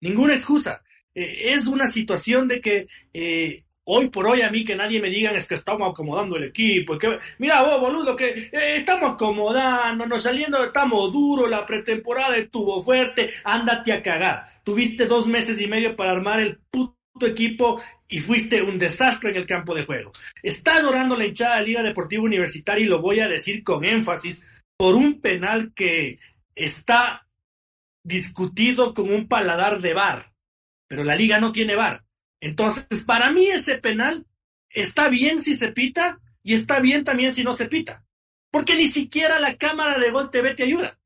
ninguna excusa. Eh, es una situación de que eh, hoy por hoy a mí que nadie me digan es que estamos acomodando el equipo. Que, mira vos, boludo, que eh, estamos acomodando, nos saliendo, estamos duro, la pretemporada estuvo fuerte, ándate a cagar. Tuviste dos meses y medio para armar el puto equipo y fuiste un desastre en el campo de juego. Está adorando la hinchada de Liga Deportiva Universitaria y lo voy a decir con énfasis por un penal que está discutido con un paladar de bar, pero la liga no tiene bar. Entonces, para mí ese penal está bien si se pita y está bien también si no se pita, porque ni siquiera la cámara de Gol TV te ayuda.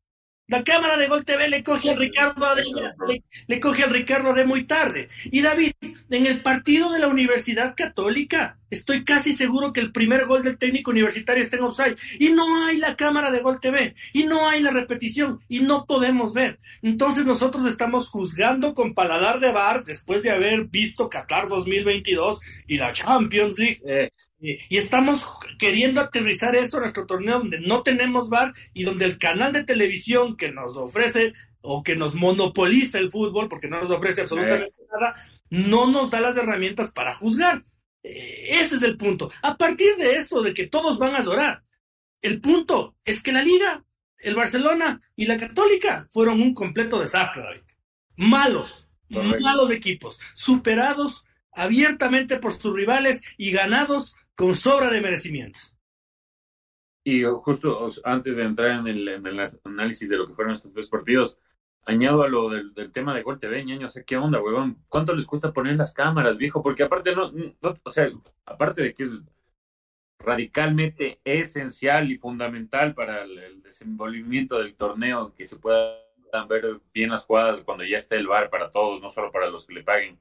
La cámara de Gol TV le coge al Ricardo de, le, coge al Ricardo de muy tarde. Y David, en el partido de la Universidad Católica, estoy casi seguro que el primer gol del técnico universitario está en offside. Y no hay la cámara de Gol TV. Y no hay la repetición. Y no podemos ver. Entonces nosotros estamos juzgando con paladar de bar después de haber visto Qatar 2022 y la Champions League. Eh, y estamos queriendo aterrizar eso en nuestro torneo donde no tenemos bar y donde el canal de televisión que nos ofrece o que nos monopoliza el fútbol, porque no nos ofrece absolutamente nada, no nos da las herramientas para juzgar. Eh, ese es el punto. A partir de eso, de que todos van a llorar, el punto es que la liga, el Barcelona y la Católica fueron un completo desastre, Malos, malos equipos, superados abiertamente por sus rivales y ganados con sobra de merecimientos. Y justo antes de entrar en el, análisis de lo que fueron estos tres partidos, añado a lo del, tema de Gol TV, ñaño, o sea, ¿qué onda, huevón? ¿Cuánto les cuesta poner las cámaras, viejo? Porque aparte, no, o sea, aparte de que es radicalmente esencial y fundamental para el, desenvolvimiento del torneo, que se puedan ver bien las jugadas cuando ya esté el bar para todos, no solo para los que le paguen.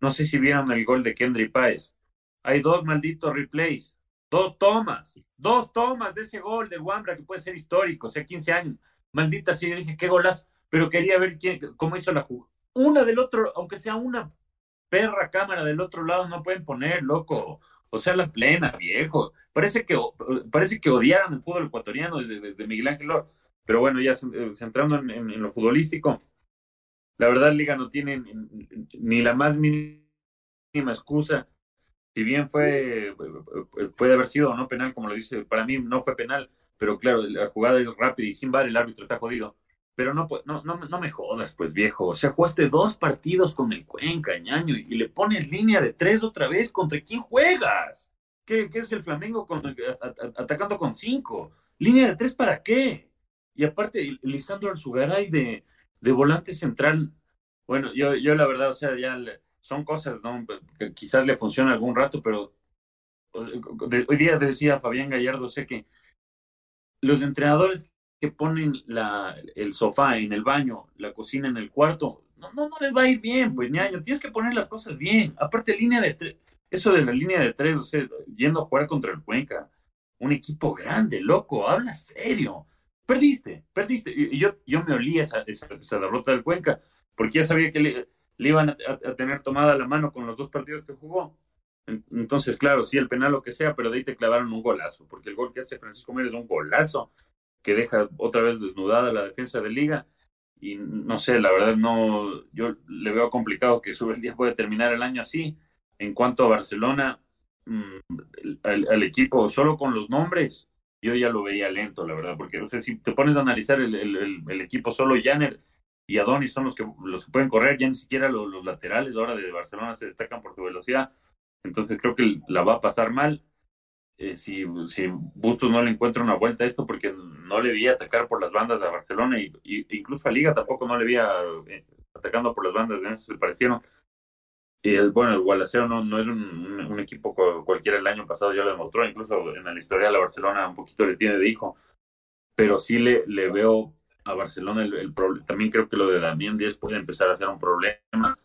No sé si vieron el gol de Kendry Páez. Hay dos malditos replays, dos tomas, dos tomas de ese gol de Wambra que puede ser histórico, o sea, 15 años. Maldita sí, dije, qué golas, pero quería ver quién, cómo hizo la jugada. Una del otro, aunque sea una perra cámara del otro lado, no pueden poner, loco. O sea, la plena, viejo. Parece que, parece que odiaron el fútbol ecuatoriano desde, desde Miguel Ángel Lor. Pero bueno, ya eh, centrando en, en, lo futbolístico, la verdad, Liga no tiene ni la más mínima excusa si bien fue, puede haber sido o no penal, como lo dice, para mí no fue penal, pero claro, la jugada es rápida y sin bar el árbitro está jodido. Pero no, no, no, no me jodas, pues viejo. O sea, jugaste dos partidos con el Cuenca, ñaño, y, le pones línea de tres otra vez. ¿Contra quién juegas? ¿Qué, qué es el Flamengo con, atacando con cinco? ¿Línea de tres para qué? Y aparte, Lisandro Alzugaray de, de volante central. Bueno, yo, yo la verdad, o sea, ya son cosas, ¿no? Que quizás le funcione algún rato, pero hoy día decía Fabián Gallardo, sé que los entrenadores que ponen la, el sofá en el baño, la cocina en el cuarto, no, no, no les va a ir bien, pues ñaño, tienes que poner las cosas bien. Aparte, línea de tres, eso de la línea de tres, o sea, yendo a jugar contra el Cuenca, un equipo grande, loco, habla serio. Perdiste, perdiste. Y yo, yo me olía esa, esa, derrota del Cuenca, porque ya sabía que le, iban a, tener tomada la mano con los dos partidos que jugó. Entonces, claro, sí, el penal lo que sea, pero de ahí te clavaron un golazo, porque el gol que hace Francisco Mérez es un golazo que deja otra vez desnudada la defensa de liga. Y no sé, la verdad no, yo le veo complicado que sube el día puede terminar el año así. En cuanto a Barcelona, mm, al, equipo, solo con los nombres, yo ya lo veía lento, la verdad, porque usted, si te pones a analizar el, el, equipo, solo Janer y Adonis son los que, los que pueden correr, ya ni siquiera los, los laterales ahora de Barcelona se destacan por su velocidad entonces creo que la va a pasar mal. Eh, si, si Bustos no le encuentra una vuelta a esto, porque no le vi atacar por las bandas de Barcelona y, incluso a Liga tampoco no le vi eh, atacando por las bandas, de se parecieron. Y el, bueno, el Gualaceo no, no es un, equipo cualquiera el año pasado, ya lo demostró, incluso en la historia de la Barcelona un poquito le tiene de hijo, pero sí le, le veo a Barcelona el, el. También creo que lo de Damián Díaz puede empezar a ser un problema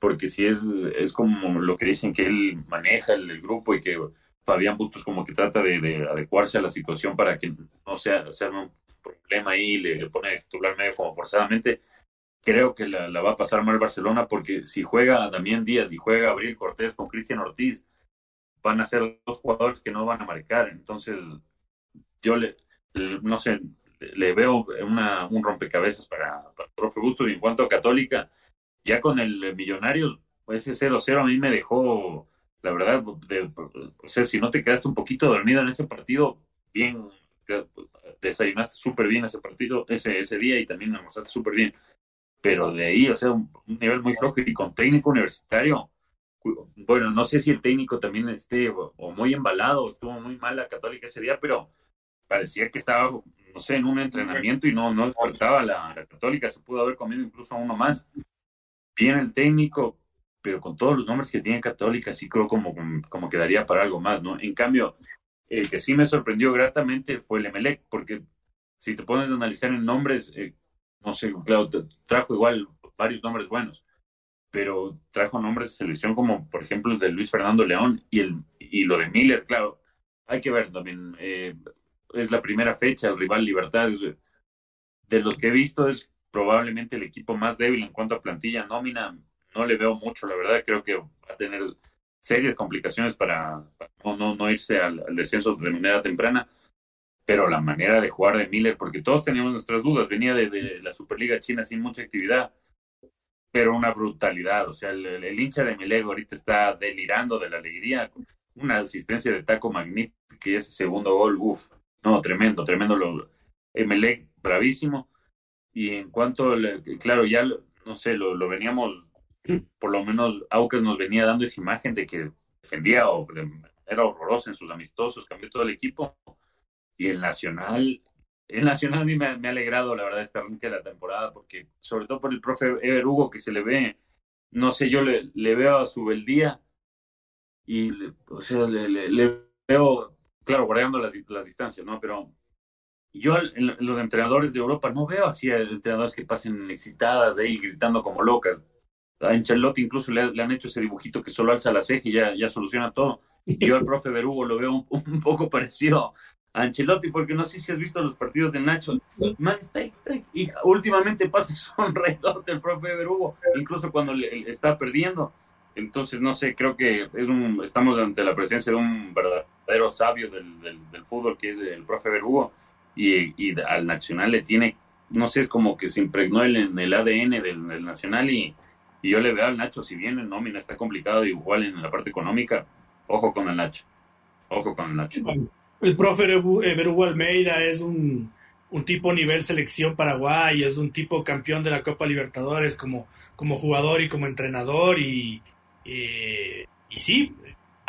porque si es, es como lo que dicen que él maneja el, grupo y que Fabián Bustos como que trata de, adecuarse a la situación para que no sea, sea un problema ahí, le, le pone titular medio como forzadamente. Creo que la, va a pasar mal Barcelona porque si juega Damián Díaz y juega Abril Cortés con Cristian Ortiz, van a ser dos jugadores que no van a marcar. Entonces, yo le, no sé, le veo una, un rompecabezas para, para el profe Bustos y en cuanto a Católica, ya con el Millonarios, ese 0-0 a mí me dejó, la verdad, de, o sea, si no te quedaste un poquito dormido en ese partido, bien, te, desayunaste súper bien ese partido, ese, ese día y también almorzaste súper bien. Pero de ahí, o sea, un, nivel muy flojo y con técnico universitario, bueno, no sé si el técnico también esté o, muy embalado, estuvo muy mal la Católica ese día, pero parecía que estaba, no sé, en un entrenamiento y no, no faltaba la, la Católica, se pudo haber comido incluso uno más bien el técnico, pero con todos los nombres que tiene Católica, sí creo como, como quedaría para algo más, ¿no? En cambio, el que sí me sorprendió gratamente fue el Emelec, porque si te pones a analizar en nombres, eh, no sé, claro, trajo igual varios nombres buenos, pero trajo nombres de selección como, por ejemplo, el de Luis Fernando León y, el, y lo de Miller, claro, hay que ver también, eh, es la primera fecha, el rival Libertad, de los que he visto es probablemente el equipo más débil en cuanto a plantilla nómina. No le veo mucho, la verdad. Creo que va a tener serias complicaciones para, no, no, irse al, descenso de manera temprana. Pero la manera de jugar de Miller, porque todos teníamos nuestras dudas, venía de, la Superliga China sin mucha actividad, pero una brutalidad. O sea, el, hincha de Miller ahorita está delirando de la alegría. Una asistencia de taco magnífica y ese segundo gol, uff, no, tremendo, tremendo. Lo, Emelec, bravísimo y en cuanto, claro, ya, no sé, lo, lo veníamos, por lo menos Aucas nos venía dando esa imagen de que defendía o era horroroso en sus amistosos, cambió todo el equipo. Y el Nacional, el Nacional a mí me, ha alegrado, la verdad, esta arranque de la temporada, porque sobre todo por el profe Ever Hugo, que se le ve, no sé, yo le, veo a su beldía y, o sea, le, veo, claro, guardando las, las distancias, ¿no? Pero yo los entrenadores de Europa no veo así a entrenadores que pasen excitadas ahí gritando como locas. A Ancelotti incluso le, han hecho ese dibujito que solo alza la ceja y ya, ya soluciona todo. Y yo al profe Berugo lo veo un, poco parecido a Ancelotti, porque no sé si has visto los partidos de Nacho. Man, está, y últimamente pasa sonreídote el profe Berugo, incluso cuando le, está perdiendo. Entonces, no sé, creo que es un, estamos ante la presencia de un verdadero sabio del, del, fútbol, que es el profe Berugo y, al Nacional le tiene, no sé, como que se impregnó en el ADN del, Nacional y, yo le veo al Nacho, si bien en nómina está complicado, igual en la parte económica, ojo con el Nacho, ojo con el Nacho. El profe Berugo Almeida es un, un tipo nivel selección Paraguay, es un tipo campeón de la Copa Libertadores como, como jugador y como entrenador y, y, y sí,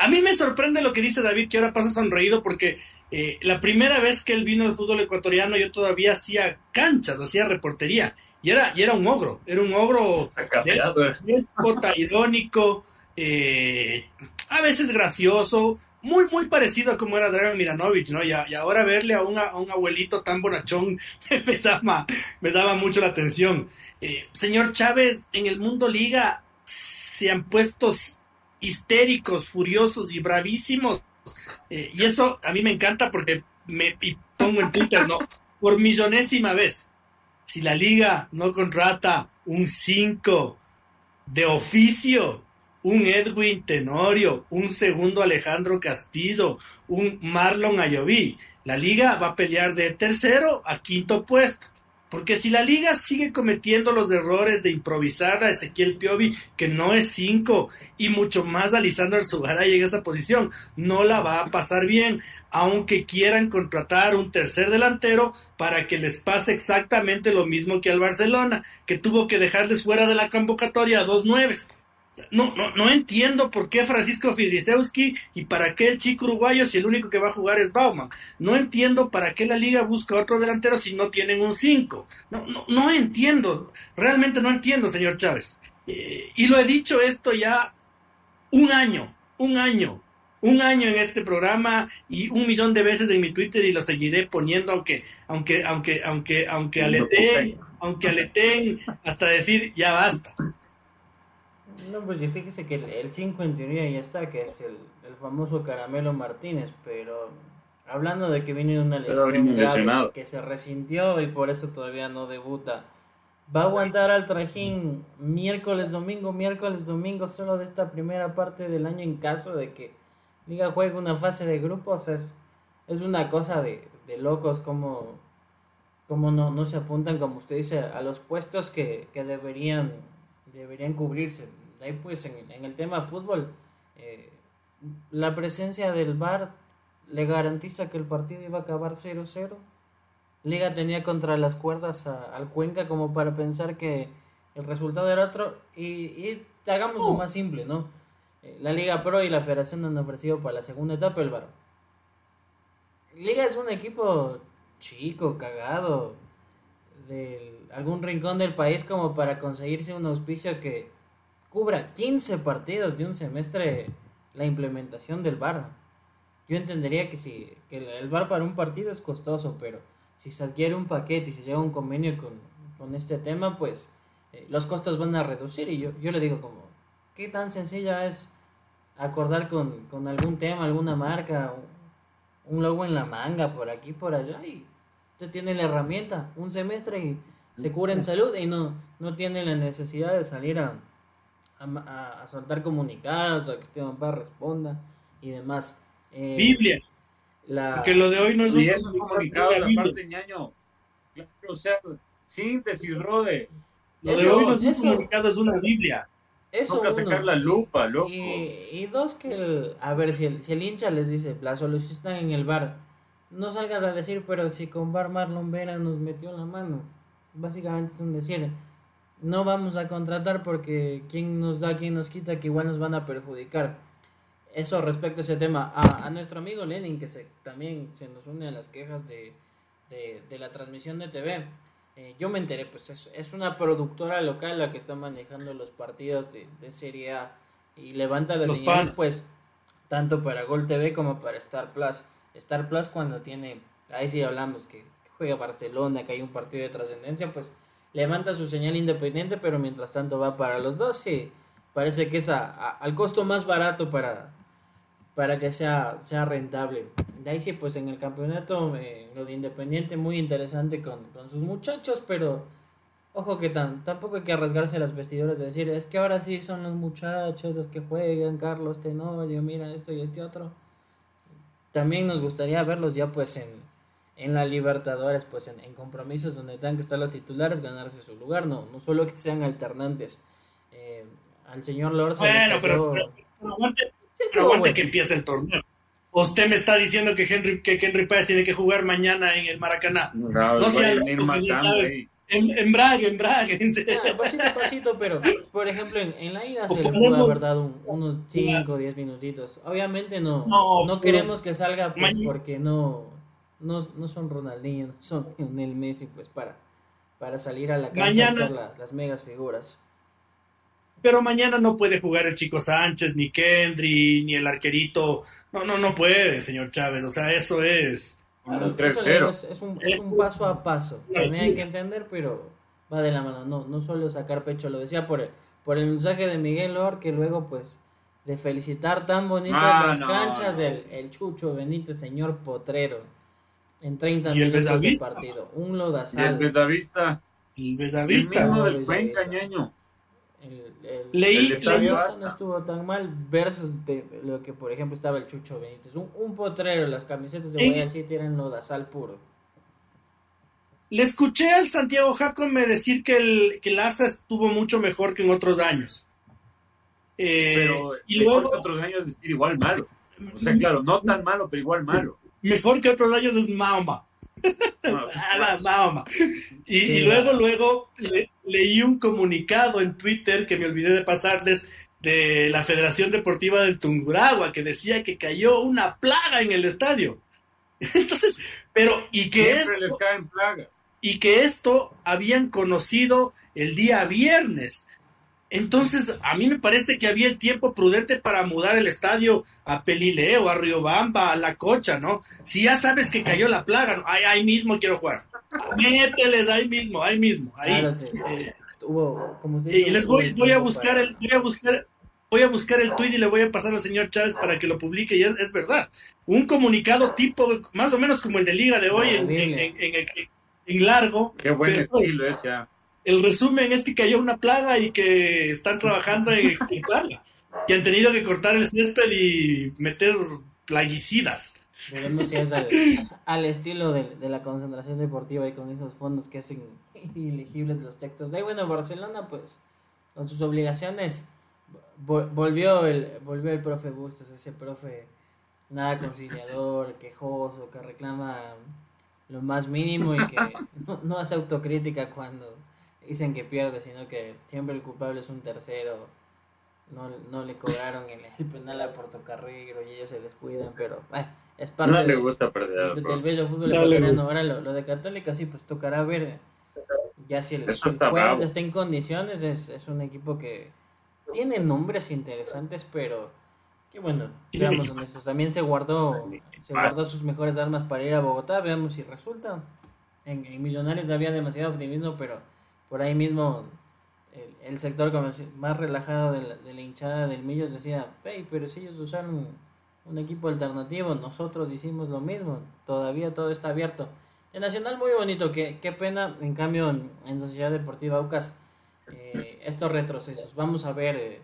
a mí me sorprende lo que dice David, que ahora pasa sonreído porque eh, la primera vez que él vino al fútbol ecuatoriano yo todavía hacía canchas, hacía reportería. Y era, y era un ogro, era un ogro eh. irónico, eh, a veces gracioso, muy, muy parecido a como era Dragon Miranovic, ¿no? Y, y ahora verle a, un abuelito tan bonachón me llama, me daba mucho la atención. Eh, señor Chávez, en el mundo liga se han puesto histéricos, furiosos y bravísimos. Eh, y eso a mí me encanta porque me pongo en Twitter, ¿no? Por millonésima vez. Si la liga no contrata un 5 de oficio, un Edwin Tenorio, un segundo Alejandro Castillo, un Marlon Ayoví. La liga va a pelear de tercero a quinto puesto. Porque si la liga sigue cometiendo los errores de improvisar a Ezequiel Piovi, que no es cinco, y mucho más a Lisandro Arzugaray en esa posición, no la va a pasar bien, aunque quieran contratar un tercer delantero para que les pase exactamente lo mismo que al Barcelona, que tuvo que dejarles fuera de la convocatoria a dos nueves. No, no, no entiendo por qué Francisco Fidrisewski y para qué el chico uruguayo si el único que va a jugar es Bauman. No entiendo para qué la liga busca otro delantero si no tienen un 5. No, no, no entiendo, realmente no entiendo, señor Chávez. Eh, y lo he dicho esto ya un año, un año, un año en este programa y un millón de veces en mi Twitter y lo seguiré poniendo aunque, aunque, aunque, aunque, aunque aleten, aunque aleten hasta decir ya basta. No, pues fíjese que el 5 en teoría ya está, que es el, famoso Caramelo Martínez, pero hablando de que viene de una lesión grave, que se resintió y por eso todavía no debuta. Va a aguantar al trajín miércoles, domingo, miércoles, domingo, solo de esta primera parte del año en caso de que Liga juegue una fase de grupos. Es, es una cosa de, locos como, como no, no se apuntan, como usted dice, a los puestos que, que deberían, deberían cubrirse ahí pues en, el tema fútbol, eh, la presencia del VAR le garantiza que el partido iba a acabar 0-0. Liga tenía contra las cuerdas al Cuenca como para pensar que el resultado era otro. Y, y hagamos lo más simple, ¿no? Eh, la Liga Pro y la Federación han ofrecido para la segunda etapa el VAR. Liga es un equipo chico, cagado, de algún rincón del país como para conseguirse un auspicio que cubra 15 partidos de un semestre la implementación del VAR. Yo entendería que si que el VAR para un partido es costoso, pero si se adquiere un paquete y se llega a un convenio con, este tema, pues eh, los costos van a reducir. Y yo, yo le digo como, ¿qué tan sencilla es acordar con, con algún tema, alguna marca, un logo en la manga, por aquí, por allá? Y usted tiene la herramienta, un semestre y se cura en salud y no, no tiene la necesidad de salir a a, soltar comunicados, a que Esteban Paz responda y demás. Eh, Biblia. Porque lo de hoy no es un esos comunicados, la parte ñaño. o sea, síntesis, Rode. Lo de hoy no es un comunicado, es una Biblia. Eso Toca sacar la lupa, loco. Y, dos, que a ver, si el, si el hincha les dice, la solución está en el bar, no salgas a decir, pero si con bar Marlon Vera nos metió la mano. Básicamente es un decir no vamos a contratar porque quién nos da, quién nos quita, que igual nos van a perjudicar. Eso respecto a ese tema. A, nuestro amigo Lenin, que se, también se nos une a las quejas de, la transmisión de TV. Eh, yo me enteré, pues es, es, una productora local la que está manejando los partidos de, Serie A y levanta las señales, pues, tanto para Gol TV como para Star Plus. Star Plus cuando tiene, ahí sí hablamos que juega Barcelona, que hay un partido de trascendencia, pues levanta su señal independiente, pero mientras tanto va para los dos y parece que es al costo más barato para, para que sea, sea rentable. De ahí sí, pues en el campeonato, eh, lo de Independiente muy interesante con, sus muchachos, pero ojo que tan, tampoco hay que arriesgarse las vestiduras de decir, es que ahora sí son los muchachos los que juegan, Carlos Tenorio, mira esto y este otro. También nos gustaría verlos ya pues en, en la Libertadores, pues en, compromisos donde tengan que estar los titulares, ganarse su lugar, no, no solo que sean alternantes. Eh, al señor Lorza. Bueno, pero, aguante, que empiece el torneo. Usted me está diciendo que Henry, que Henry Páez tiene que jugar mañana en el Maracaná. No, no sea en, en Braga, en Braga. En ah, pasito a pasito, pero por ejemplo en, en la ida se le pudo haber dado unos 5 o 10 minutitos. Obviamente no, no, queremos que salga pues, porque no no, no son Ronaldinho, son el Messi, pues para, para salir a la cancha a hacer las megas figuras. Pero mañana no puede jugar el Chico Sánchez, ni Kendry, ni el arquerito No, no, no puede, señor Chávez. O sea, eso es. es, un, es un paso a paso. También hay que entender, pero va de la mano. No, no solo sacar pecho. Lo decía por el, por el mensaje de Miguel Lor, que luego, pues, de felicitar tan bonitas ah, las canchas del el Chucho Benítez, señor Potrero, en 30 minutos de partido. Un lodazal. Y el Besadavista. El Besadavista. El mismo del Cuenca, ñaño. El, Leí, no estuvo tan mal versus lo que por ejemplo estaba el Chucho Benítez. Un, un potrero, las camisetas de Guayal City eran lodazal puro. Le escuché al Santiago me decir que el, que el ASA estuvo mucho mejor que en otros años. Eh, pero y luego otros años es igual malo. O sea, claro, no tan malo, pero igual malo. Mejor que otros años es Mahoma. Ah, Mahoma. Y, luego, luego leí un comunicado en Twitter que me olvidé de pasarles de la Federación Deportiva del Tunguragua que decía que cayó una plaga en el estadio. Entonces, pero y que Siempre les caen plagas. Y que esto habían conocido el día viernes. Entonces, a mí me parece que había el tiempo prudente para mudar el estadio a Pelileo, a Riobamba, a La Cocha, ¿no? Si ya sabes que cayó la plaga, ¿no? ahí, mismo quiero jugar. Mételes ahí mismo, ahí mismo. Ahí. Eh, y les voy, voy a buscar el, voy a buscar, voy a buscar el tweet y le voy a pasar al señor Chávez para que lo publique y es, verdad. Un comunicado tipo, más o menos como el de Liga de hoy en, en, largo. Qué buen estilo es ya el resumen es que cayó una plaga y que están trabajando en extirparla. que han tenido que cortar el césped y meter plaguicidas. Veremos si es al, estilo de, la concentración deportiva y con esos fondos que hacen ilegibles los textos. De bueno, Barcelona, pues, con sus obligaciones, volvió el, volvió el profe Bustos, ese profe nada conciliador, quejoso, que reclama lo más mínimo y que no hace autocrítica cuando dicen que pierde, sino que siempre el culpable es un tercero. No, no le cobraron el, el penal a Portocarrero y ellos se descuidan, pero es parte no le gusta perder, del bello fútbol ecuatoriano. Ahora lo, de Católica sí, pues tocará ver ya si el, juego está en condiciones. Es, es un equipo que tiene nombres interesantes, pero que bueno, seamos honestos, también se guardó, se guardó sus mejores armas para ir a Bogotá, veamos si resulta. En, en Millonarios había demasiado optimismo, pero por ahí mismo el, sector más relajado de la, hinchada del Millos decía, hey, pero si ellos usaron un equipo alternativo, nosotros hicimos lo mismo, todavía todo está abierto. El Nacional muy bonito, qué, qué pena, en cambio en, Sociedad Deportiva Aucas, eh, estos retrocesos. Vamos a ver, eh,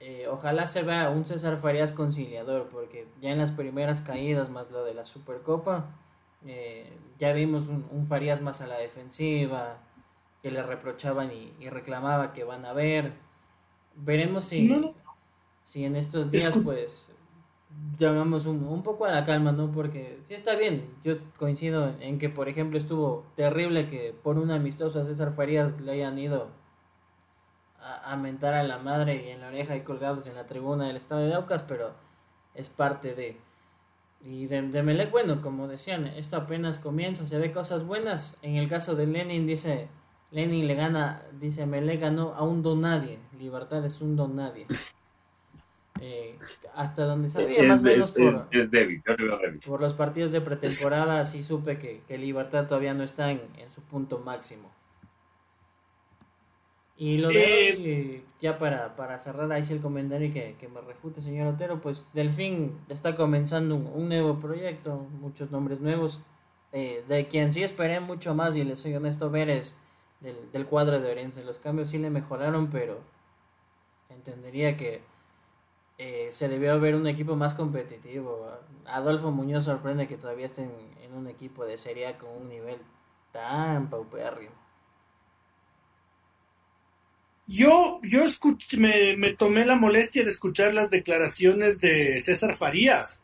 eh, ojalá se vea un César Farías conciliador, porque ya en las primeras caídas, más lo de la Supercopa, ya vimos un Farías más a la defensiva, que le reprochaban y, reclamaba que van a ver. Veremos si, si en estos días pues llamamos un, un, poco a la calma, ¿no? Porque sí está bien, yo coincido en que, por ejemplo, estuvo terrible que por una amistosa a César Farías le hayan ido a, a, mentar a la madre y en la oreja y colgados en la tribuna del estado de Aucas, pero es parte de... Y de, de Melec, bueno, como decían, esto apenas comienza, se ve cosas buenas. En el caso de Lenin dice, Lenin le gana, dice, me le ganó a un don nadie. Libertad es un don nadie. Eh, hasta donde sabía, más o menos por, por los partidos de pretemporada, sí supe que, que Libertad todavía no está en, su punto máximo. Y lo de eh, ya para, para cerrar ahí sí el comentario que, que me refute, señor Otero, pues Delfín está comenzando un, nuevo proyecto, muchos nombres nuevos, eh, de quien sí esperé mucho más, y les soy honesto, ver es del, cuadro de Orense. Los cambios sí le mejoraron, pero entendería que eh, se debió ver un equipo más competitivo. Adolfo Muñoz sorprende que todavía estén en un equipo de Serie con un nivel tan paupérrimo. Yo, yo escuché, me, me, tomé la molestia de escuchar las declaraciones de César Farías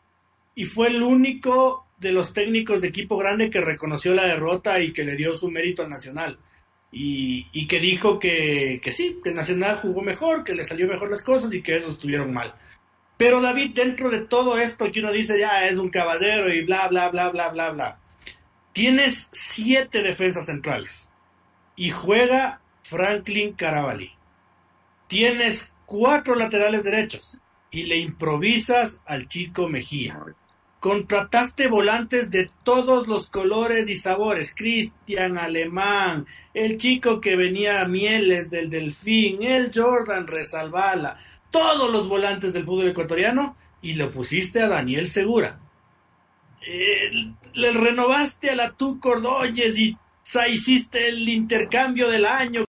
y fue el único de los técnicos de equipo grande que reconoció la derrota y que le dio su mérito al Nacional y, que dijo que, que sí, que Nacional jugó mejor, que le salió mejor las cosas y que esos estuvieron mal. Pero David, dentro de todo esto que uno dice ya es un caballero y bla, bla, bla, bla, bla, bla, tienes siete defensas centrales y juega Franklin Caravalli. Tienes cuatro laterales derechos y le improvisas al chico Mejía. Contrataste volantes de todos los colores y sabores. Cristian Alemán, el chico que venía a Mieles del Delfín, el Jordan Resalvala, todos los volantes del fútbol ecuatoriano y lo pusiste a Daniel Segura. Eh, le renovaste a la Tu Cordóñez y hiciste el intercambio del año